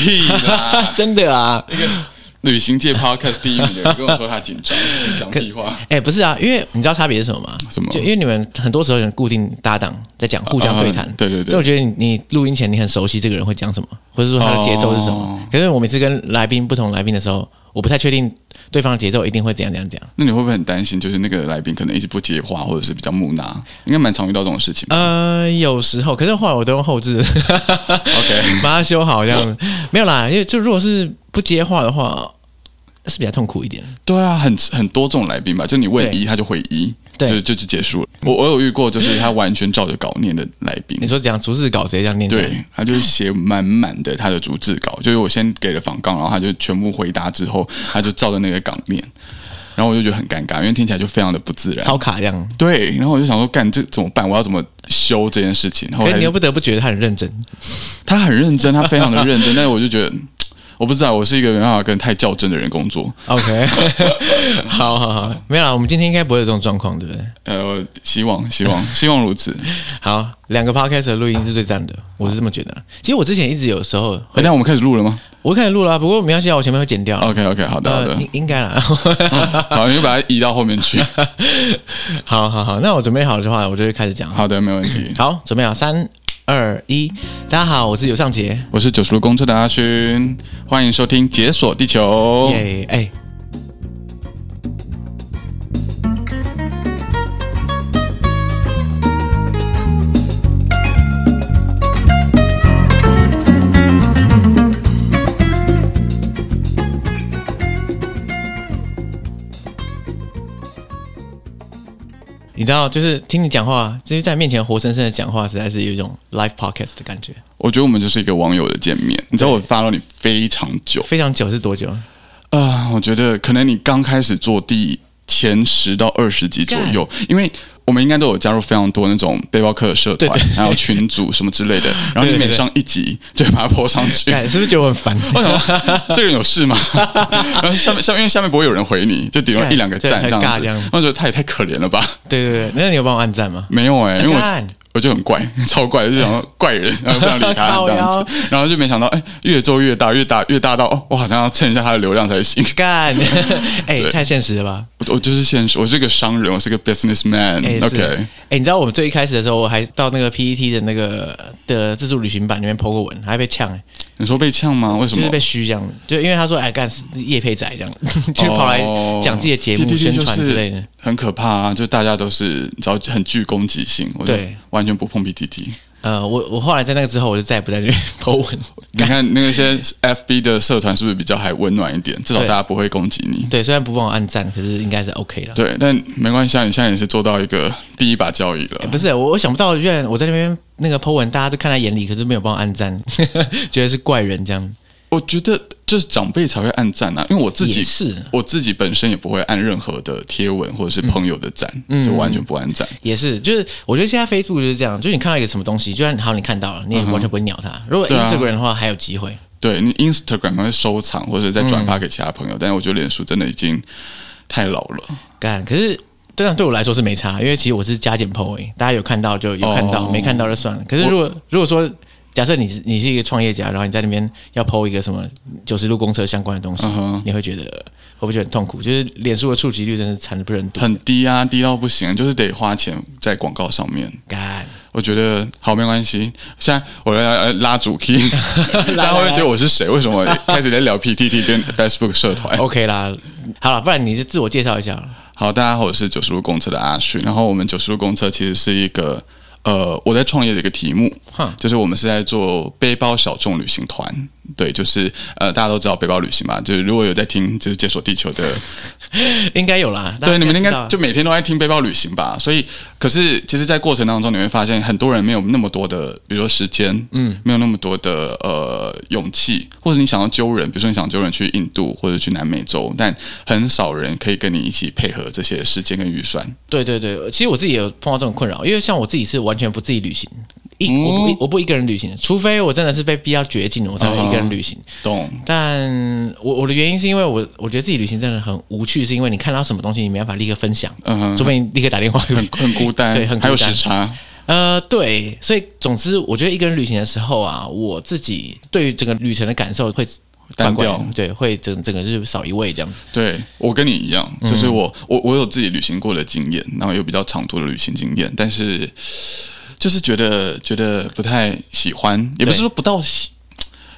屁啦，真的啊。旅行界 podcast 第一名的人跟我说他紧张，讲屁话。哎、欸，不是啊，因为你知道差别是什么吗？什么？就因为你们很多时候有固定搭档在讲，互相对谈、啊。对对对。所以我觉得你你录音前你很熟悉这个人会讲什么，或者说他的节奏是什么。哦、可是我每次跟来宾不同来宾的时候，我不太确定对方的节奏一定会怎样怎样讲。那你会不会很担心？就是那个来宾可能一直不接话，或者是比较木讷？应该蛮常遇到这种事情。呃，有时候，可是后来我都用后置，OK，把它修好这样。没有啦，因为就如果是不接话的话。是比较痛苦一点，对啊，很很多这种来宾吧，就你问一，他就回一，对，就就就结束了。我我有遇过，就是他完全照着稿念的来宾。你说讲逐字稿直接这样念？对，他就是写满满的他的逐字稿，就是我先给了访纲，然后他就全部回答之后，他就照着那个稿念，然后我就觉得很尴尬，因为听起来就非常的不自然，超卡这样。对，然后我就想说，干这怎么办？我要怎么修这件事情？然后你又不得不觉得他很认真，他很认真，他非常的认真，但是我就觉得。我不知道，我是一个没办法跟太较真的人工作。OK，好好好，没有啦，我们今天应该不会有这种状况，对不对？呃，希望希望希望如此。好，两个 Podcast 的录音是最赞的，我是这么觉得。其实我之前一直有时候，哎，那我们开始录了吗？我开始录了，不过没关系啊，我前面会剪掉。OK OK，好的好的，应应该啦。好，你就把它移到后面去。好好好，那我准备好的话，我就会开始讲。好的，没问题。好，准备好，三。二一，大家好，我是尤尚杰，我是九十路公车的阿勋，欢迎收听《解锁地球》。耶，哎。你知道，就是听你讲话，就是在面前活生生的讲话，实在是有一种 live podcast 的感觉。我觉得我们就是一个网友的见面。你知道我 follow 你非常久，非常久是多久？啊、呃，我觉得可能你刚开始做第前十到二十集左右，因为。我们应该都有加入非常多那种背包客的社团，还有群组什么之类的。然后你每上一集就会把它 po 上去，是不是觉得我很烦？为什么，这个人有事吗？然后下面下面因为下面不会有人回你，就顶多一两个赞这样子。我觉得他也太可怜了吧？对对对，那你有帮我按赞吗？没有哎、欸，因为我。我就很怪，超怪，就想说怪人，然后不想理他这样子，然后就没想到，哎，越做越大，越大越大到，哦，我好像要蹭一下他的流量才行。干，哎，太现实了吧？我我就是现实，我是个商人，我是个 businessman。OK，哎，你知道我们最一开始的时候，我还到那个 PET 的那个的自助旅行版里面 po 过文，还被呛。你说被呛吗？为什么？就是被虚这样，就因为他说哎，干叶佩仔这样，就跑来讲自己的节目宣传之类的，很可怕啊！就大家都是你知道很具攻击性，对。完全不碰 PTT。呃，我我后来在那个之后，我就再也不在那边 po 文。你看那些 FB 的社团是不是比较还温暖一点？至少大家不会攻击你。对，虽然不帮我按赞，可是应该是 OK 了。对，但没关系啊，你现在也是做到一个第一把交椅了。欸、不是，我我想不到，居然我在那边那个 po 文，大家都看在眼里，可是没有帮我按赞，觉得是怪人这样。我觉得就是长辈才会按赞啊，因为我自己是我自己本身也不会按任何的贴文或者是朋友的赞，嗯、就完全不按赞。也是，就是我觉得现在 Facebook 就是这样，就是你看到一个什么东西，就算好你看到了，你也完全不会鸟它。如果 Instagram 的话还有机会，对你 Instagram 会收藏或者再转发给其他朋友，嗯、但是我觉得脸书真的已经太老了。干，可是这样对我来说是没差，因为其实我是加减 po 大家有看到就有看到，哦、没看到就算了。可是如果如果说假设你是你是一个创业家，然后你在那边要 po 一个什么九十路公车相关的东西，uh. 你会觉得会不会觉得很痛苦？就是脸书的触及率真是惨不忍睹，很低啊，低到不行，就是得花钱在广告上面。干我觉得好没关系。现在我来拉主 key，大家会觉得我是谁？为什么开始在聊 PTT 跟 Facebook 社团？OK 啦，好了，不然你就自我介绍一下。好，大家好，我是九十路公车的阿旭。然后我们九十路公车其实是一个。呃，我在创业的一个题目，就是我们是在做背包小众旅行团，对，就是呃，大家都知道背包旅行嘛，就是如果有在听，就是解锁地球的。应该有啦，对，你们应该就每天都在听背包旅行吧。所以，可是其实，在过程当中，你会发现很多人没有那么多的，比如说时间，嗯，没有那么多的呃勇气，或者你想要揪人，比如说你想揪人去印度或者去南美洲，但很少人可以跟你一起配合这些时间跟预算。对对对，其实我自己也有碰到这种困扰，因为像我自己是完全不自己旅行。一我不我不一个人旅行，除非我真的是被逼到绝境了，我才会一个人旅行。懂。但我我的原因是因为我我觉得自己旅行真的很无趣，是因为你看到什么东西你没办法立刻分享，嗯哼，除非你立刻打电话，很很孤单，对，很孤单，还有时差。呃，对，所以总之，我觉得一个人旅行的时候啊，我自己对于整个旅程的感受会单调，对，会整整个就是少一位这样子。对，我跟你一样，就是我我我有自己旅行过的经验，然后有比较长途的旅行经验，但是就是觉得觉得不太喜欢，也不是说不到喜。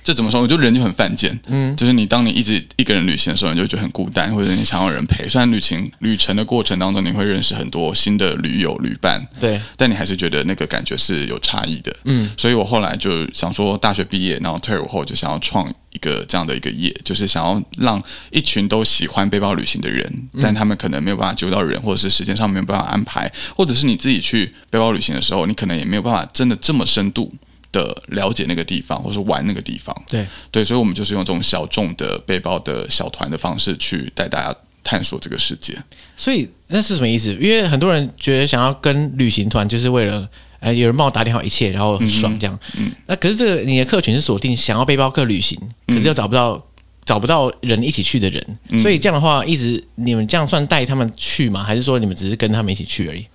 这怎么说？我觉得人就很犯贱，嗯，就是你当你一直一个人旅行的时候，你就觉得很孤单，或者你想要人陪。虽然旅行旅程的过程当中，你会认识很多新的旅友旅伴，对，但你还是觉得那个感觉是有差异的，嗯。所以我后来就想说，大学毕业，然后退伍后就想要创一个这样的一个业，就是想要让一群都喜欢背包旅行的人，但他们可能没有办法揪到人，或者是时间上没有办法安排，或者是你自己去背包旅行的时候，你可能也没有办法真的这么深度。的了解那个地方，或是玩那个地方，对对，所以，我们就是用这种小众的背包的小团的方式去带大家探索这个世界。所以那是什么意思？因为很多人觉得想要跟旅行团，就是为了呃有人帮我打点好一切，然后很爽这样。嗯，嗯，那可是这个你的客群是锁定想要背包客旅行，可是又找不到、嗯、找不到人一起去的人，所以这样的话，一直你们这样算带他们去吗？还是说你们只是跟他们一起去而已？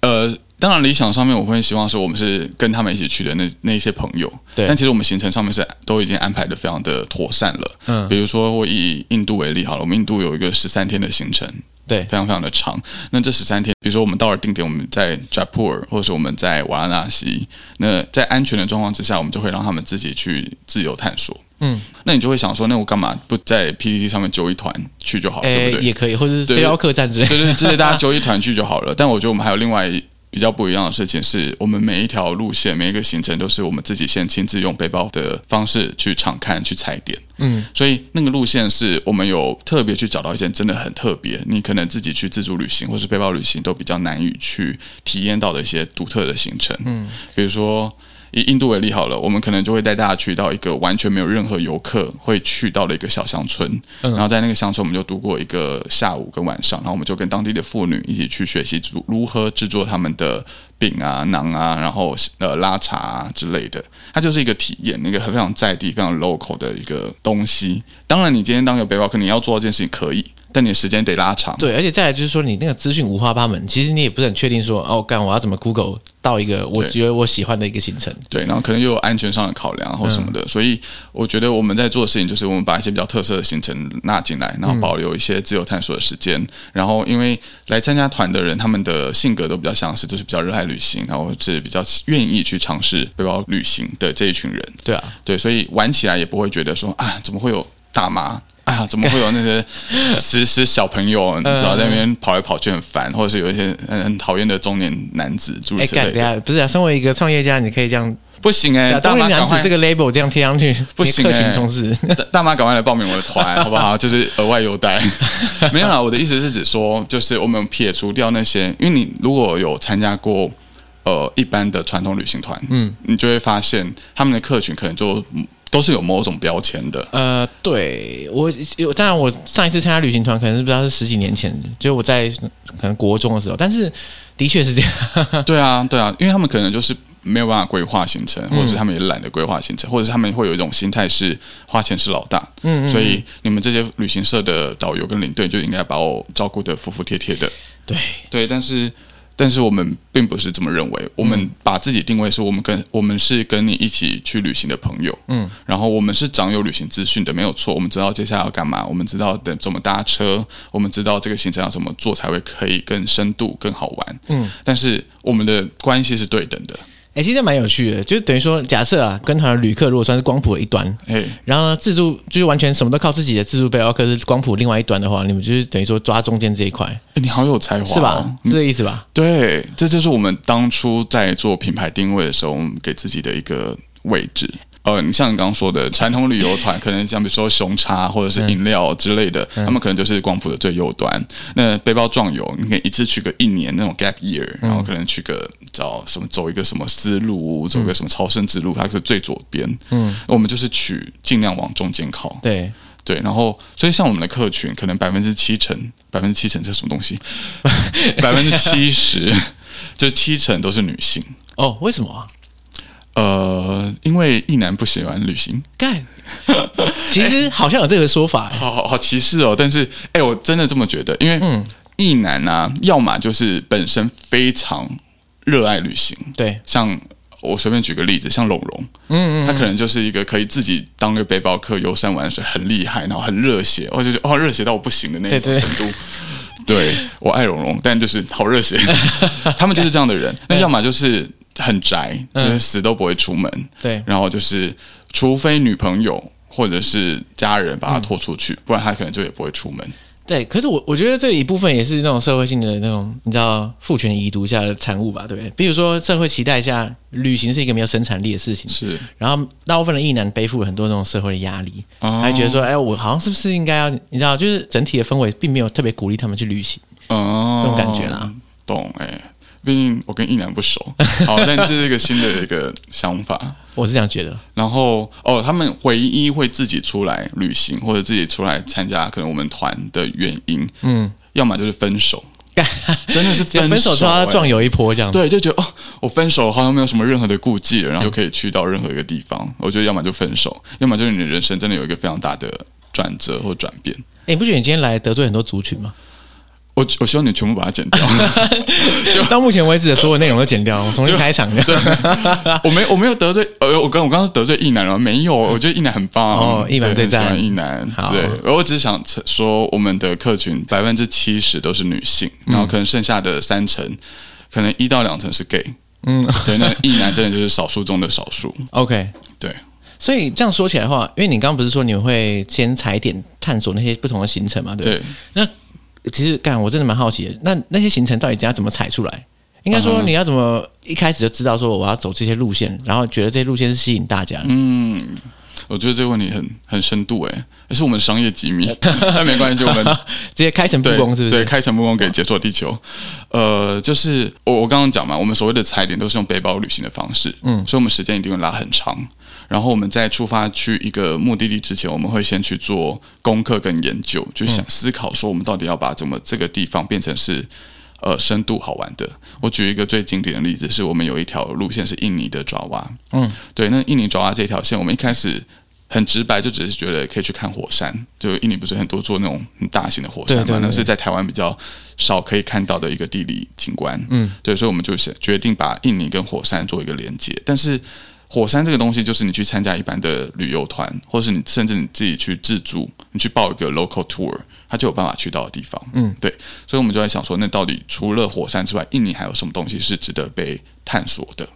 呃。当然，理想上面我会希望说，我们是跟他们一起去的那那些朋友。对。但其实我们行程上面是都已经安排的非常的妥善了。嗯。比如说，我以印度为例好了，我们印度有一个十三天的行程，对，非常非常的长。那这十三天，比如说我们到了定点，我们在 Jaipur 或者是我们在瓦拉纳西，那在安全的状况之下，我们就会让他们自己去自由探索。嗯。那你就会想说，那我干嘛不在 PPT 上面揪一团去就好了，欸、对不对？也可以，或者是背包客栈之类的，对对，之类大家揪一团去就好了。但我觉得我们还有另外。比较不一样的事情是，我们每一条路线、每一个行程都是我们自己先亲自用背包的方式去场看、去踩点。嗯，所以那个路线是我们有特别去找到一些真的很特别，你可能自己去自助旅行或是背包旅行都比较难以去体验到的一些独特的行程。嗯，比如说。以印度为例好了，我们可能就会带大家去到一个完全没有任何游客会去到的一个小乡村，嗯、然后在那个乡村我们就度过一个下午跟晚上，然后我们就跟当地的妇女一起去学习如何制作他们的饼啊、馕啊，然后呃拉茶啊之类的，它就是一个体验，一个非常在地、非常 local 的一个东西。当然，你今天当一个背包客，你要做这件事情可以。但你的时间得拉长，对，而且再来就是说，你那个资讯五花八门，其实你也不是很确定说，哦，干我要怎么 Google 到一个我觉得我喜欢的一个行程，对，然后可能又有安全上的考量或什么的，嗯、所以我觉得我们在做的事情就是，我们把一些比较特色的行程纳进来，然后保留一些自由探索的时间，嗯、然后因为来参加团的人，他们的性格都比较相似，就是比较热爱旅行，然后是比较愿意去尝试背包旅行的这一群人，对啊，对，所以玩起来也不会觉得说啊，怎么会有大妈。哎呀，怎么会有那些 死死小朋友？你知道在那边跑来跑去很烦，或者是有一些很讨厌的中年男子诸如此类的。不是啊，身为一个创业家，你可以这样不行哎、欸，中年男子这个 label 这样贴上去不行哎、欸，大妈赶快来报名我的团好不好？就是额外优待。没有啦，我的意思是指说，就是我们撇除掉那些，因为你如果有参加过呃一般的传统旅行团，嗯，你就会发现他们的客群可能就。都是有某种标签的。呃，对我有，当然我上一次参加旅行团可能是不知道是十几年前，就我在可能国中的时候，但是的确是这样。对啊，对啊，因为他们可能就是没有办法规划行程，或者是他们也懒得规划行程，或者是他们会有一种心态是花钱是老大。嗯，嗯，所以你们这些旅行社的导游跟领队就应该把我照顾得服服帖帖的。对对，但是。但是我们并不是这么认为，我们把自己定位是我们跟我们是跟你一起去旅行的朋友，嗯，然后我们是掌有旅行资讯的，没有错，我们知道接下来要干嘛，我们知道等怎么搭车，我们知道这个行程要怎么做才会可以更深度、更好玩，嗯，但是我们的关系是对等的。哎、欸，其实蛮有趣的，就是等于说，假设啊，跟团的旅客如果算是光谱的一端，哎，然后呢，自助就是完全什么都靠自己的自助背包客是光谱另外一端的话，你们就是等于说抓中间这一块。你好有才华、哦，是吧？是这个意思吧？对，这就是我们当初在做品牌定位的时候，我们给自己的一个位置。呃，你像你刚刚说的传统旅游团，可能像比如说熊茶或者是饮料之类的，嗯、他们可能就是光谱的最右端。那背包壮游，你可以一次去个一年那种 gap year，然后可能去个找什么走一个什么丝路，走一个什么朝圣之路，它是最左边。嗯，我们就是取尽量往中间靠。对对，然后所以像我们的客群，可能百分之七成，百分之七成这是什么东西？百分之七十，就七成都是女性。哦，为什么啊？呃，因为异男不喜欢旅行，干，其实好像有这个说法，好好好歧视哦。但是，哎，我真的这么觉得，因为异男啊，要么就是本身非常热爱旅行。对，像我随便举个例子，像龙龙，嗯，嗯嗯，他可能就是一个可以自己当个背包客游山玩水，很厉害，然后很热血，我就觉得哦，热血到我不行的那种程度。对，我爱龙龙，但就是好热血。他们就是这样的人，那要么就是很宅，就是死都不会出门。对，然后就是除非女朋友或者是家人把他拖出去，不然他可能就也不会出门。对，可是我我觉得这一部分也是那种社会性的那种，你知道父权遗毒下的产物吧，对不对？比如说社会期待下，旅行是一个没有生产力的事情，是。然后大部分的异男背负了很多那种社会的压力，哦、还觉得说，哎，我好像是不是应该要，你知道，就是整体的氛围并没有特别鼓励他们去旅行，哦，这种感觉啦。懂哎，毕竟我跟一男不熟，好，但这是一个新的一个想法。我是这样觉得，然后哦，他们唯一会自己出来旅行或者自己出来参加可能我们团的原因，嗯，要么就是分手，真的是 分手，分手之后要壮游一波这样，对，就觉得哦，我分手好像没有什么任何的顾忌了，然后就可以去到任何一个地方。我觉得要么就分手，要么就是你的人生真的有一个非常大的转折或转变。哎，你不觉得你今天来得罪很多族群吗？我我希望你全部把它剪掉，就到目前为止的所有内容都剪掉，我重新开场。对，我没我没有得罪，呃，我刚我刚刚得罪一男了，没有，我觉得一男很棒哦，一男最赞，异男。对，我只想说，我们的客群百分之七十都是女性，然后可能剩下的三成，可能一到两成是 gay。嗯，对，那一男真的就是少数中的少数。OK，对，所以这样说起来的话，因为你刚刚不是说你会先踩点探索那些不同的行程嘛？对，那。其实干，我真的蛮好奇的。那那些行程到底怎样怎么踩出来？应该说你要怎么一开始就知道说我要走这些路线，然后觉得这些路线是吸引大家？嗯，我觉得这个问题很很深度哎，也是我们商业机密。那没关系，我们 直接开诚布公，是不是？对，开诚布公给解锁地球。呃，就是我我刚刚讲嘛，我们所谓的踩点都是用背包旅行的方式，嗯，所以我们时间一定会拉很长。然后我们在出发去一个目的地之前，我们会先去做功课跟研究，就想思考说我们到底要把怎么这个地方变成是呃深度好玩的。我举一个最经典的例子，是我们有一条路线是印尼的爪哇，嗯，对，那印尼爪哇这条线，我们一开始很直白，就只是觉得可以去看火山，就印尼不是很多做那种很大型的火山嘛，那是在台湾比较少可以看到的一个地理景观，嗯，对，所以我们就决定把印尼跟火山做一个连接，但是。火山这个东西，就是你去参加一般的旅游团，或是你甚至你自己去自助，你去报一个 local tour，它就有办法去到的地方。嗯，对，所以我们就在想说，那到底除了火山之外，印尼还有什么东西是值得被探索的？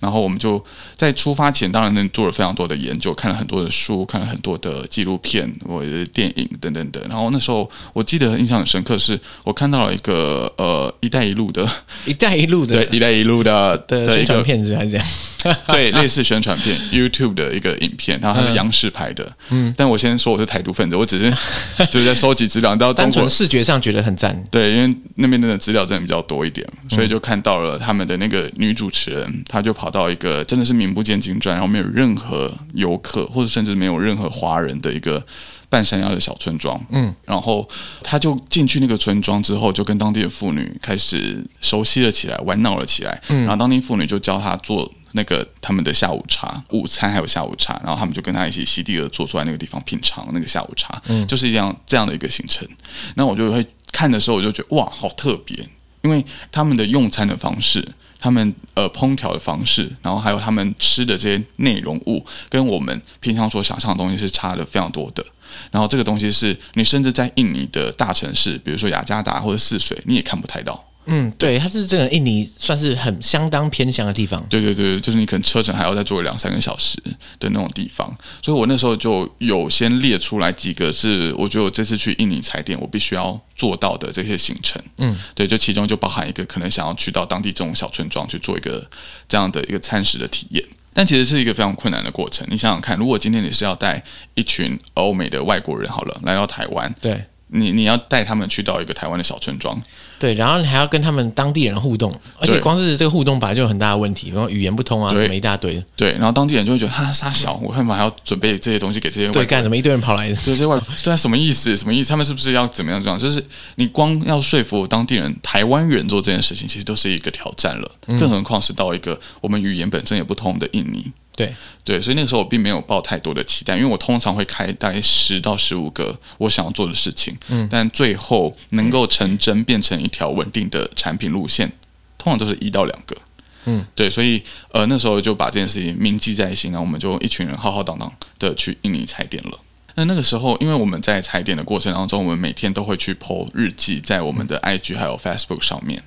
然后我们就在出发前，当然呢做了非常多的研究，看了很多的书，看了很多的纪录片或者电影等等等。然后那时候我记得印象很深刻，是我看到了一个呃“一带一路”的 “一带一路”的 对“一带一路”的的宣传片子还是这样。对，类似宣传片，YouTube 的一个影片，然后它是央视拍的。嗯，但我先说我是台独分子，我只是 就是在收集资料，到单纯视觉上觉得很赞。对，因为那边的资料真的比较多一点，所以就看到了他们的那个女主持人，她就跑到一个真的是名不见经传，然后没有任何游客或者甚至没有任何华人的一个半山腰的小村庄。嗯，然后她就进去那个村庄之后，就跟当地的妇女开始熟悉了起来，玩闹了起来。嗯，然后当地妇女就教她做。那个他们的下午茶、午餐还有下午茶，然后他们就跟他一起席地而坐，坐在那个地方品尝那个下午茶，嗯，就是这样这样的一个行程。那我就会看的时候，我就觉得哇，好特别，因为他们的用餐的方式，他们呃烹调的方式，然后还有他们吃的这些内容物，跟我们平常所想象的东西是差的非常多的。然后这个东西是你甚至在印尼的大城市，比如说雅加达或者泗水，你也看不太到。嗯，对，它是这个印尼算是很相当偏乡的地方。对对对，就是你可能车程还要再坐两三个小时的那种地方。所以我那时候就有先列出来几个是我觉得我这次去印尼踩点我必须要做到的这些行程。嗯，对，就其中就包含一个可能想要去到当地这种小村庄去做一个这样的一个餐食的体验，但其实是一个非常困难的过程。你想想看，如果今天你是要带一群欧美的外国人好了来到台湾，对。你你要带他们去到一个台湾的小村庄，对，然后你还要跟他们当地人互动，而且光是这个互动本来就有很大的问题，比如语言不通啊，什么一大堆。对，然后当地人就会觉得哈杀小，我干嘛还要准备这些东西给这些外对干什么？一堆人跑来，对这外对啊，什么意思？什么意思？他们是不是要怎么样这样？就是你光要说服当地人、台湾人做这件事情，其实都是一个挑战了，更何况是到一个我们语言本身也不通的印尼。对对，所以那个时候我并没有抱太多的期待，因为我通常会开大概十到十五个我想要做的事情，嗯，但最后能够成真变成一条稳定的产品路线，通常都是一到两个，嗯，对，所以呃那时候就把这件事情铭记在心，然后我们就一群人浩浩荡荡的去印尼踩点了。那那个时候，因为我们在踩点的过程当中，我们每天都会去 po 日记在我们的 IG 还有 Facebook 上面，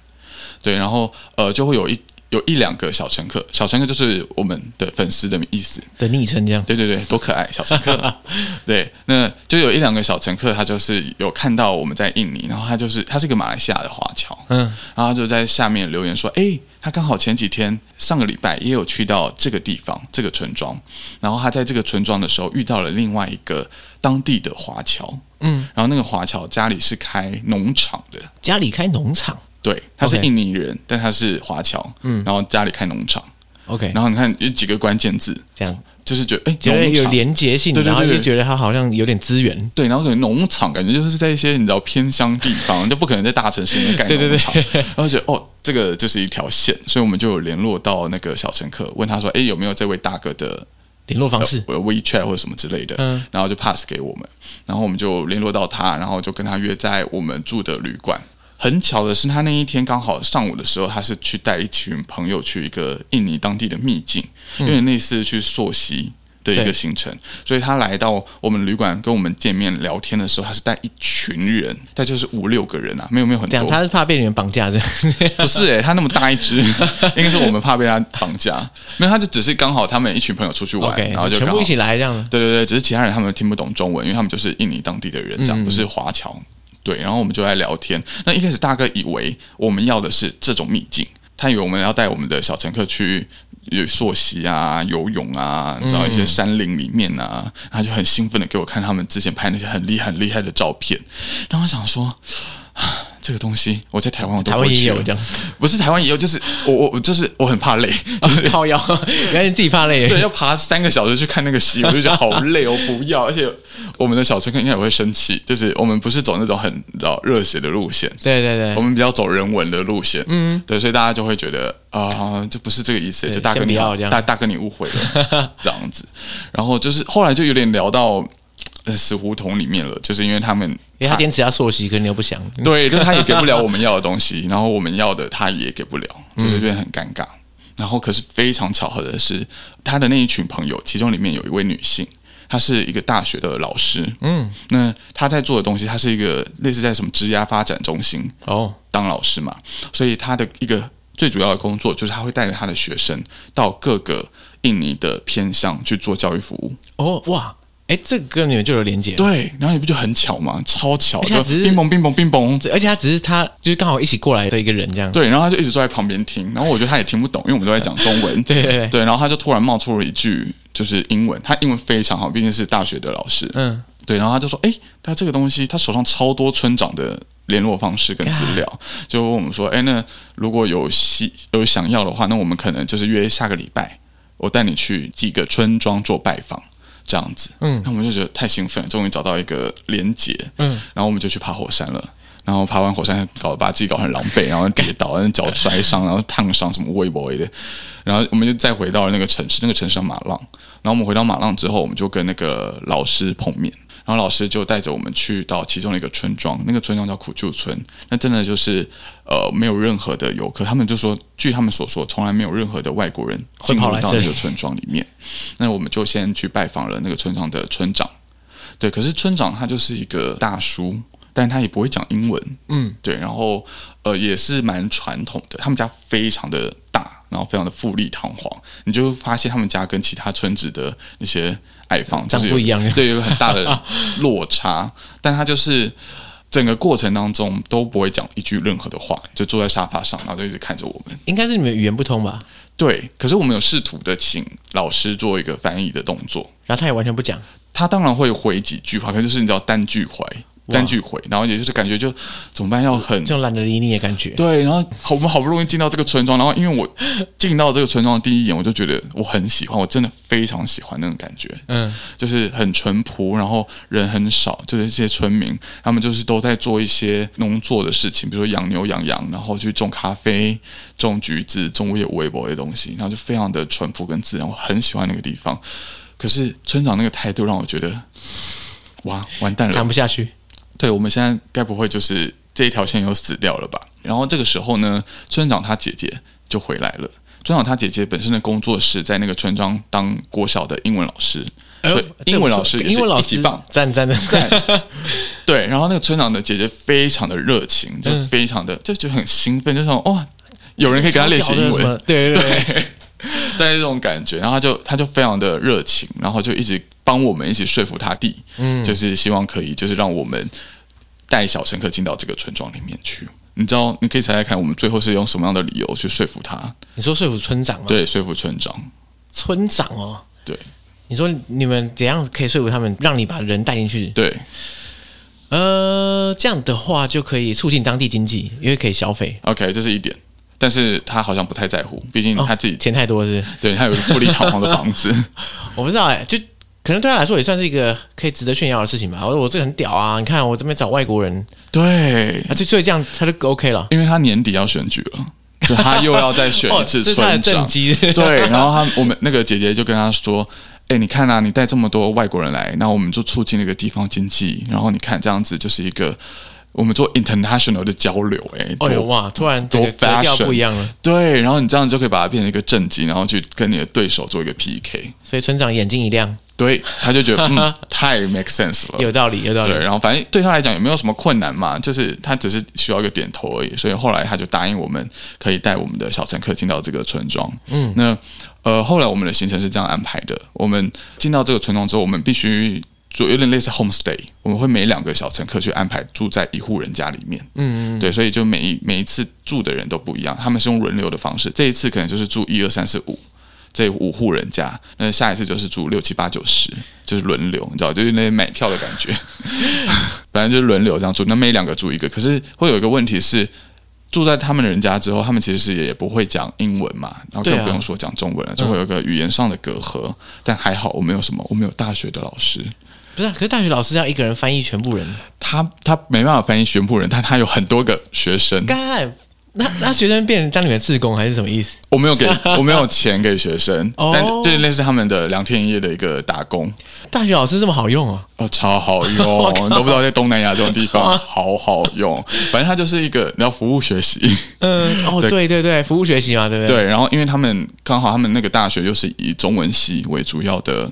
对，然后呃就会有一。有一两个小乘客，小乘客就是我们的粉丝的意思的昵称，这样。对对对，多可爱，小乘客。对，那就有一两个小乘客，他就是有看到我们在印尼，然后他就是他是一个马来西亚的华侨，嗯，然后他就在下面留言说：“哎，他刚好前几天上个礼拜也有去到这个地方，这个村庄，然后他在这个村庄的时候遇到了另外一个当地的华侨，嗯，然后那个华侨家里是开农场的，家里开农场。”对，他是印尼人.但他是华侨，嗯，然后家里开农场，OK，然后你看有几个关键字，这样。就是觉得哎，觉得有连结性，对对对，然后又觉得他好像有点资源，对，然后可能农场感觉就是在一些你知道偏乡地方，就不可能在大城市里面盖农场，对对对，然后觉得哦，这个就是一条线，所以我们就有联络到那个小乘客，问他说，哎，有没有这位大哥的联络方式，有 WeChat 或者什么之类的，嗯，然后就 pass 给我们，然后我们就联络到他，然后就跟他约在我们住的旅馆。很巧的是，他那一天刚好上午的时候，他是去带一群朋友去一个印尼当地的秘境，因为类似去溯溪的一个行程，所以他来到我们旅馆跟我们见面聊天的时候，他是带一群人，他就是五六个人啊，没有没有很多，他是怕被你们绑架的，不是诶、欸，他那么大一只，应该是我们怕被他绑架，没有，他就只是刚好他们一群朋友出去玩，okay, 然后就全部一起来这样，对对对，只是其他人他们听不懂中文，因为他们就是印尼当地的人，这样、嗯、不是华侨。对，然后我们就在聊天。那一开始大哥以为我们要的是这种秘境，他以为我们要带我们的小乘客去有溯溪啊、游泳啊，找一些山林里面啊，然后就很兴奋的给我看他们之前拍那些很厉害、很厉害的照片。然后我想说。这个东西我在台湾我都台湾也有这样，不是台湾也有，就是我我就是我很怕累，靠腰，原来你自己怕累，对，要爬三个小时去看那个溪，我就觉得好累，我不要。而且我们的小乘客应该也会生气，就是我们不是走那种很你知道热血的路线，对对对，我们比较走人文的路线，嗯，对，所以大家就会觉得啊，就不是这个意思，就大哥你大大哥你误会了 这样子。然后就是后来就有点聊到死胡同里面了，就是因为他们。因为他坚持要溯溪，可是你又不想。对，就是他也给不了我们要的东西，然后我们要的他也给不了，就是变得很尴尬。然后可是非常巧合的是，他的那一群朋友，其中里面有一位女性，她是一个大学的老师。嗯，那她在做的东西，她是一个类似在什么职涯发展中心哦当老师嘛，所以她的一个最主要的工作就是她会带着她的学生到各个印尼的偏乡去做教育服务。哦，哇！哎，这个跟你们就有连接，对，然后你不就很巧吗？超巧，就冰崩冰崩冰崩，而且他只是他就是刚好一起过来的一个人这样，对，然后他就一直坐在旁边听，然后我觉得他也听不懂，因为我们都在讲中文，对对，对，然后他就突然冒出了一句就是英文，他英文非常好，毕竟是大学的老师，嗯，对，然后他就说，哎，他这个东西他手上超多村长的联络方式跟资料，就问我们说，哎，那如果有希有想要的话，那我们可能就是约下个礼拜，我带你去几个村庄做拜访。这样子，嗯，那我们就觉得太兴奋了，终于找到一个连接，嗯，然后我们就去爬火山了，然后爬完火山搞把自己搞很狼狈，然后跌倒，然后脚摔伤，然后烫伤什么微博的，然后我们就再回到了那个城市，那个城市叫马浪，然后我们回到马浪之后，我们就跟那个老师碰面。然后老师就带着我们去到其中的一个村庄，那个村庄叫苦旧村。那真的就是呃，没有任何的游客。他们就说，据他们所说，从来没有任何的外国人进入到那个村庄里面。那我们就先去拜访了那个村庄的村长。对，可是村长他就是一个大叔，但他也不会讲英文。嗯，对。然后呃，也是蛮传统的。他们家非常的大，然后非常的富丽堂皇。你就发现他们家跟其他村子的那些。爱房就是不一样，对，有很大的落差，但他就是整个过程当中都不会讲一句任何的话，就坐在沙发上，然后就一直看着我们。应该是你们语言不通吧？对，可是我们有试图的请老师做一个翻译的动作，然后他也完全不讲，他当然会回几句话，可是就是你知道单句回。单据回，然后也就是感觉就怎么办？要很就懒得理你的感觉。对，然后好，我们好不容易进到这个村庄，然后因为我进到这个村庄的第一眼，我就觉得我很喜欢，我真的非常喜欢那种感觉。嗯，就是很淳朴，然后人很少，就是这些村民，他们就是都在做一些农作的事情，比如说养牛养羊，然后去种咖啡、种橘子、种一些微博的东西，然后就非常的淳朴跟自然，我很喜欢那个地方。可是村长那个态度让我觉得，哇，完蛋了，谈不下去。对，我们现在该不会就是这一条线又死掉了吧？然后这个时候呢，村长他姐姐就回来了，村长他姐姐本身的工作是在那个村庄当国小的英文老师，所以英文老师也是一级棒，赞赞的赞。对，然后那个村长的姐姐非常的热情，就非常的就就很兴奋，就说哇，有人可以给他练习英文，对对对。带 这种感觉，然后他就他就非常的热情，然后就一直帮我们一起说服他弟，嗯，就是希望可以就是让我们带小乘客进到这个村庄里面去。你知道，你可以猜猜看，我们最后是用什么样的理由去说服他？你说说服村长吗？对，说服村长。村长哦，对。你说你们怎样可以说服他们，让你把人带进去？对。呃，这样的话就可以促进当地经济，因为可以消费。OK，这是一点。但是他好像不太在乎，毕竟他自己、哦、钱太多是，是，对，他有个富丽堂皇的房子。我不知道哎、欸，就可能对他来说也算是一个可以值得炫耀的事情吧。我说我这个很屌啊，你看我这边找外国人，对，啊，就所以这样他就 OK 了，因为他年底要选举了，就他又要再选一次村长。哦、对，然后他我们那个姐姐就跟他说：“哎、欸，你看啊，你带这么多外国人来，那我们就促进那个地方经济。然后你看这样子就是一个。”我们做 international 的交流、欸，哎，哎呦哇，突然多 fashion 不一样了，对，然后你这样就可以把它变成一个政绩，然后去跟你的对手做一个 PK。所以村长眼睛一亮，对，他就觉得嗯，太 make sense 了，有道理，有道理。对，然后反正对他来讲也没有什么困难嘛，就是他只是需要一个点头而已。所以后来他就答应我们可以带我们的小乘客进到这个村庄。嗯，那呃，后来我们的行程是这样安排的：我们进到这个村庄之后，我们必须。住有点类似 homestay，我们会每两个小乘客去安排住在一户人家里面。嗯，嗯，对，所以就每一每一次住的人都不一样，他们是用轮流的方式。这一次可能就是住一二三四五这五户人家，那下一次就是住六七八九十，就是轮流，你知道，就是那些买票的感觉。反正就是轮流这样住，那每两个住一个。可是会有一个问题是，住在他们的人家之后，他们其实也不会讲英文嘛，然后更不用说讲中文了，就会有一个语言上的隔阂。但还好，我们有什么？我们有大学的老师。不是、啊，可是大学老师要一个人翻译全部人，他他没办法翻译全部人，但他有很多个学生。干，那那学生变成当你们志工还是什么意思？我没有给，我没有钱给学生，但就是类似他们的两天一夜的一个打工。大学老师这么好用哦？哦，超好用，你都不知道在东南亚这种地方好好用。反正他就是一个你要服务学习。嗯，哦，对对对，服务学习嘛，对不对？对，然后因为他们刚好他们那个大学又是以中文系为主要的。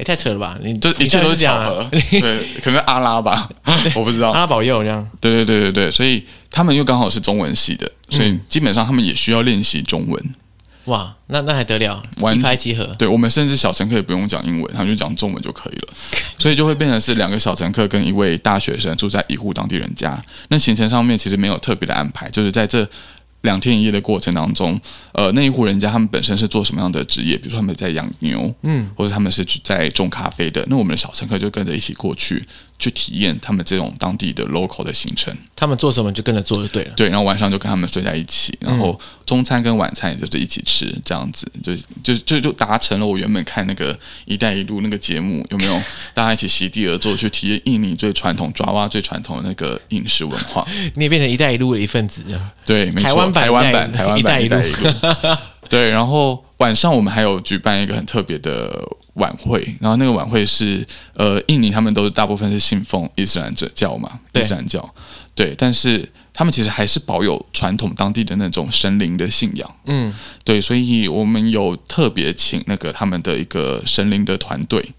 也太扯了吧！你这 一切都是巧合，对，可能阿拉吧，我不知道，阿拉保佑这样。对对对对对，所以他们又刚好是中文系的，所以基本上他们也需要练习中文。哇，那那还得了，一拍即合。对，我们甚至小乘客也不用讲英文，他们就讲中文就可以了，所以就会变成是两个小乘客跟一位大学生住在一户当地人家。那行程上面其实没有特别的安排，就是在这。两天一夜的过程当中，呃，那一户人家他们本身是做什么样的职业？比如说他们在养牛，嗯，或者他们是在种咖啡的。那我们的小乘客就跟着一起过去。去体验他们这种当地的 local 的行程，他们做什么就跟着做就对了。对，然后晚上就跟他们睡在一起，然后中餐跟晚餐也就是一起吃，这样子就就就就达成了我原本看那个“一带一路”那个节目，有没有 大家一起席地而坐去体验印尼最传统爪哇最传统的那个饮食文化？你也变成“一带一路”的一份子啊？对，没错，台湾版台湾版台湾版“一带一路”。对，然后晚上我们还有举办一个很特别的晚会，然后那个晚会是呃，印尼他们都是大部分是信奉伊斯兰教嘛，伊斯兰教，对，但是他们其实还是保有传统当地的那种神灵的信仰，嗯，对，所以我们有特别请那个他们的一个神灵的团队。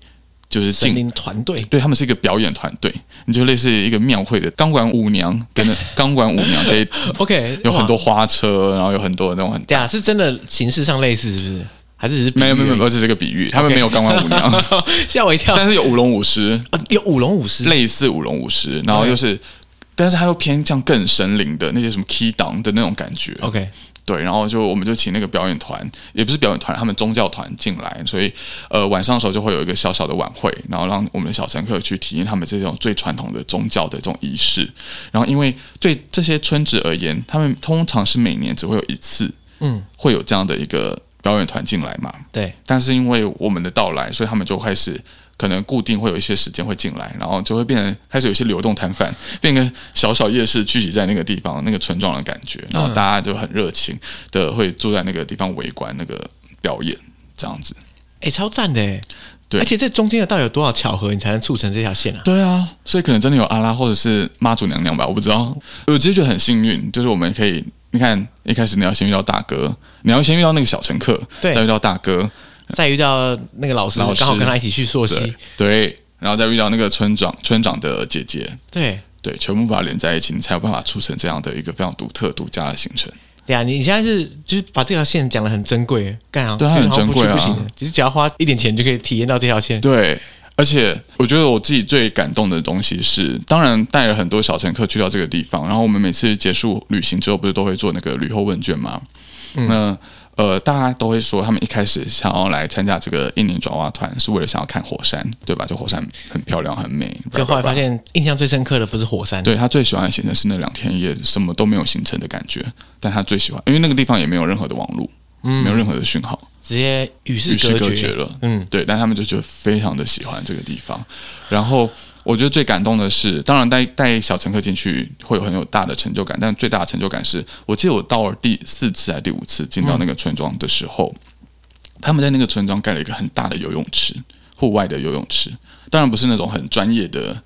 就是精灵团队，对他们是一个表演团队，你就类似一个庙会的钢管舞娘跟 钢管舞娘这一，OK，有很多花车，然后有很多那种很，对啊，是真的形式上类似，是不是？还是只是没有没有没有，只是个比喻，他们没有钢管舞娘，吓我一跳。但是有舞龙舞狮，有舞龙舞狮，类似舞龙舞狮，然后又是，但是它又偏向更神灵的那些什么 key down 的那种感觉，OK。对，然后就我们就请那个表演团，也不是表演团，他们宗教团进来，所以呃晚上的时候就会有一个小小的晚会，然后让我们的小乘客去体验他们这种最传统的宗教的这种仪式。然后因为对这些村子而言，他们通常是每年只会有一次，嗯，会有这样的一个表演团进来嘛。对，但是因为我们的到来，所以他们就开始。可能固定会有一些时间会进来，然后就会变成开始有一些流动摊贩，变成小小夜市聚集在那个地方，那个村庄的感觉，然后大家就很热情的会坐在那个地方围观那个表演，这样子。哎、欸，超赞的！对，而且这中间的到底有多少巧合，你才能促成这条线啊？对啊，所以可能真的有阿拉或者是妈祖娘娘吧，我不知道。我其实觉得很幸运，就是我们可以，你看一开始你要先遇到大哥，你要先遇到那个小乘客，对，再遇到大哥，再遇到那个老师，刚好跟他一起去溯溪，对，然后再遇到那个村长，村长的姐姐，对对，全部把它连在一起，你才有办法促成这样的一个非常独特、独家的行程。对啊，你你现在是就是把这条线讲的很珍贵，干啥？对，它很珍贵啊，不行，其实只要花一点钱就可以体验到这条线。对，而且我觉得我自己最感动的东西是，当然带了很多小乘客去到这个地方，然后我们每次结束旅行之后，不是都会做那个旅后问卷吗？嗯、那呃，大家都会说，他们一开始想要来参加这个印尼爪哇团，是为了想要看火山，对吧？就火山很漂亮，很美。就后来发现，印象最深刻的不是火山，对，他最喜欢的行程是那两天也什么都没有行程的感觉，但他最喜欢，因为那个地方也没有任何的网络，嗯，没有任何的讯号，直接与世隔绝。了。嗯，对，但他们就觉得非常的喜欢这个地方，然后。我觉得最感动的是，当然带带小乘客进去会有很有大的成就感，但最大的成就感是我记得我到了第四次还是第五次进到那个村庄的时候，嗯、他们在那个村庄盖了一个很大的游泳池，户外的游泳池，当然不是那种很专业的，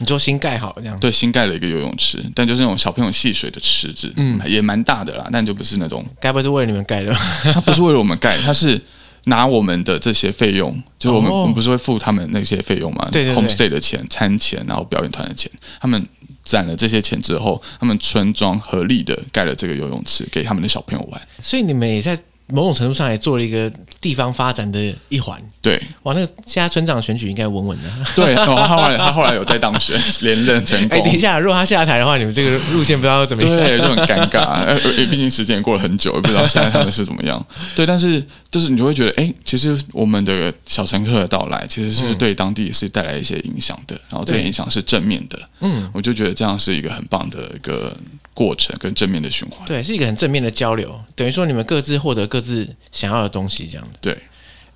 你说新盖好这样？对，新盖了一个游泳池，但就是那种小朋友戏水的池子，嗯，也蛮大的啦，但就不是那种，该不会是为了你们盖的？它不是为了我们盖，它是。拿我们的这些费用，就是我们、哦、我们不是会付他们那些费用吗？对对对，homestay 的钱、餐钱，然后表演团的钱，他们攒了这些钱之后，他们村庄合力的盖了这个游泳池给他们的小朋友玩。所以你们也在。某种程度上也做了一个地方发展的一环。对，哇，那个现在村长选举应该稳稳的。对，哦，他后来他后来有在当选 连任成功。哎，等一下，如果他下台的话，你们这个路线不知道怎么样，对，就很尴尬。呃，毕竟时间也过了很久，也不知道现在他们是怎么样。对，但是就是你就会觉得，哎，其实我们的小乘客的到来，其实是对当地是带来一些影响的，然后这个影响是正面的。嗯，我就觉得这样是一个很棒的一个过程跟正面的循环。对，是一个很正面的交流，等于说你们各自获得各自想要的东西，这样子。对，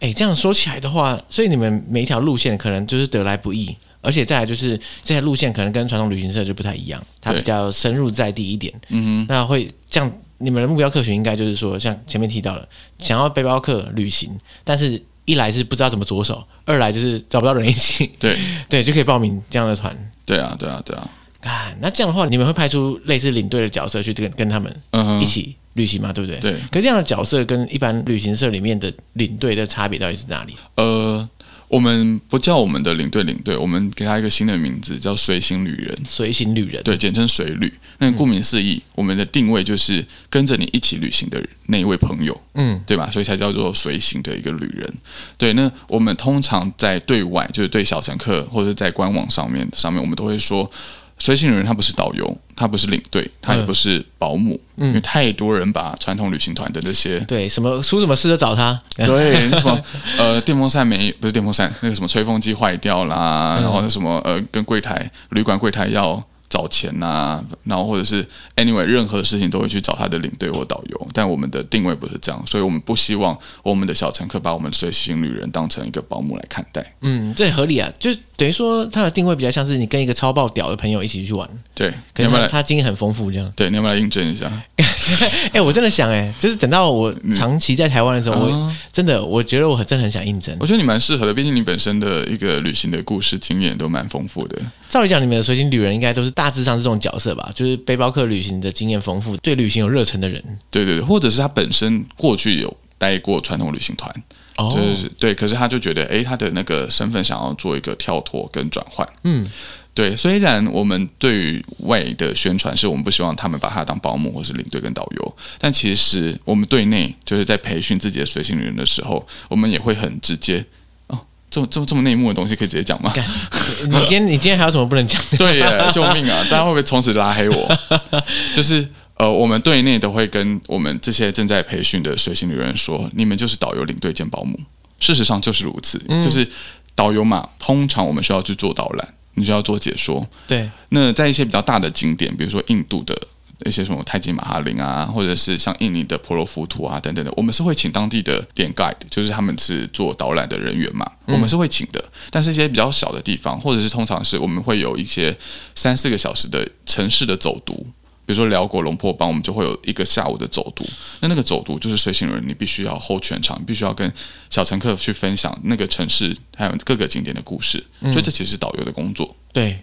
哎、欸，这样说起来的话，所以你们每一条路线可能就是得来不易，而且再来就是这些路线可能跟传统旅行社就不太一样，它比较深入在地一点。嗯，那会这样，你们的目标客群应该就是说，像前面提到了，想要背包客旅行，但是一来是不知道怎么着手，二来就是找不到人一起。对 对，就可以报名这样的团。对啊，对啊，对啊。啊，那这样的话，你们会派出类似领队的角色去跟跟他们一起旅行嘛？对不对？对。可是这样的角色跟一般旅行社里面的领队的差别到底是哪里？呃，我们不叫我们的领队领队，我们给他一个新的名字，叫随行旅人。随行旅人，对，简称随旅。那顾名思义，嗯、我们的定位就是跟着你一起旅行的那一位朋友，嗯，对吧？所以才叫做随行的一个旅人。对，那我们通常在对外，就是对小乘客或者在官网上面上面，我们都会说。随行人他不是导游，他不是领队，他也不是保姆，嗯、因为太多人把传统旅行团的这些对什么出什么事都找他，对什么呃电风扇没不是电风扇，那个什么吹风机坏掉啦，嗯、然后那什么呃跟柜台旅馆柜台要。找钱呐、啊，然后或者是 anyway 任何事情都会去找他的领队或导游，但我们的定位不是这样，所以我们不希望我们的小乘客把我们随行旅人当成一个保姆来看待。嗯，这合理啊，就等于说他的定位比较像是你跟一个超爆屌的朋友一起去玩。对，可能他他经验很丰富这样。对，你要不要来印证一下？哎、欸，我真的想哎、欸，就是等到我长期在台湾的时候，嗯、我真的我觉得我真的很想印证。我觉得你蛮适合的，毕竟你本身的一个旅行的故事经验都蛮丰富的。照理讲，你们的随行旅人应该都是大致上是这种角色吧？就是背包客旅行的经验丰富，对旅行有热忱的人。对对对，或者是他本身过去有待过传统旅行团，哦，就是对。可是他就觉得，哎，他的那个身份想要做一个跳脱跟转换。嗯，对。虽然我们对于外的宣传是我们不希望他们把他当保姆或是领队跟导游，但其实我们对内就是在培训自己的随行旅人的时候，我们也会很直接。这么这么这么内幕的东西可以直接讲吗？你今天你今天还有什么不能讲？对呀，救命啊！大家会不会从此拉黑我？就是呃，我们队内都会跟我们这些正在培训的随行旅人说，你们就是导游、领队兼保姆。事实上就是如此，嗯、就是导游嘛，通常我们需要去做导览，你需要做解说。对，那在一些比较大的景点，比如说印度的。一些什么泰姬玛哈林啊，或者是像印尼的婆罗浮屠啊等等的，我们是会请当地的点 guide，就是他们是做导览的人员嘛，我们是会请的。但是一些比较小的地方，或者是通常是我们会有一些三四个小时的城市的走读，比如说辽国龙破帮，我们就会有一个下午的走读。那那个走读就是随行人，你必须要 hold 全场，你必须要跟小乘客去分享那个城市还有各个景点的故事。所以这其实是导游的工作。对。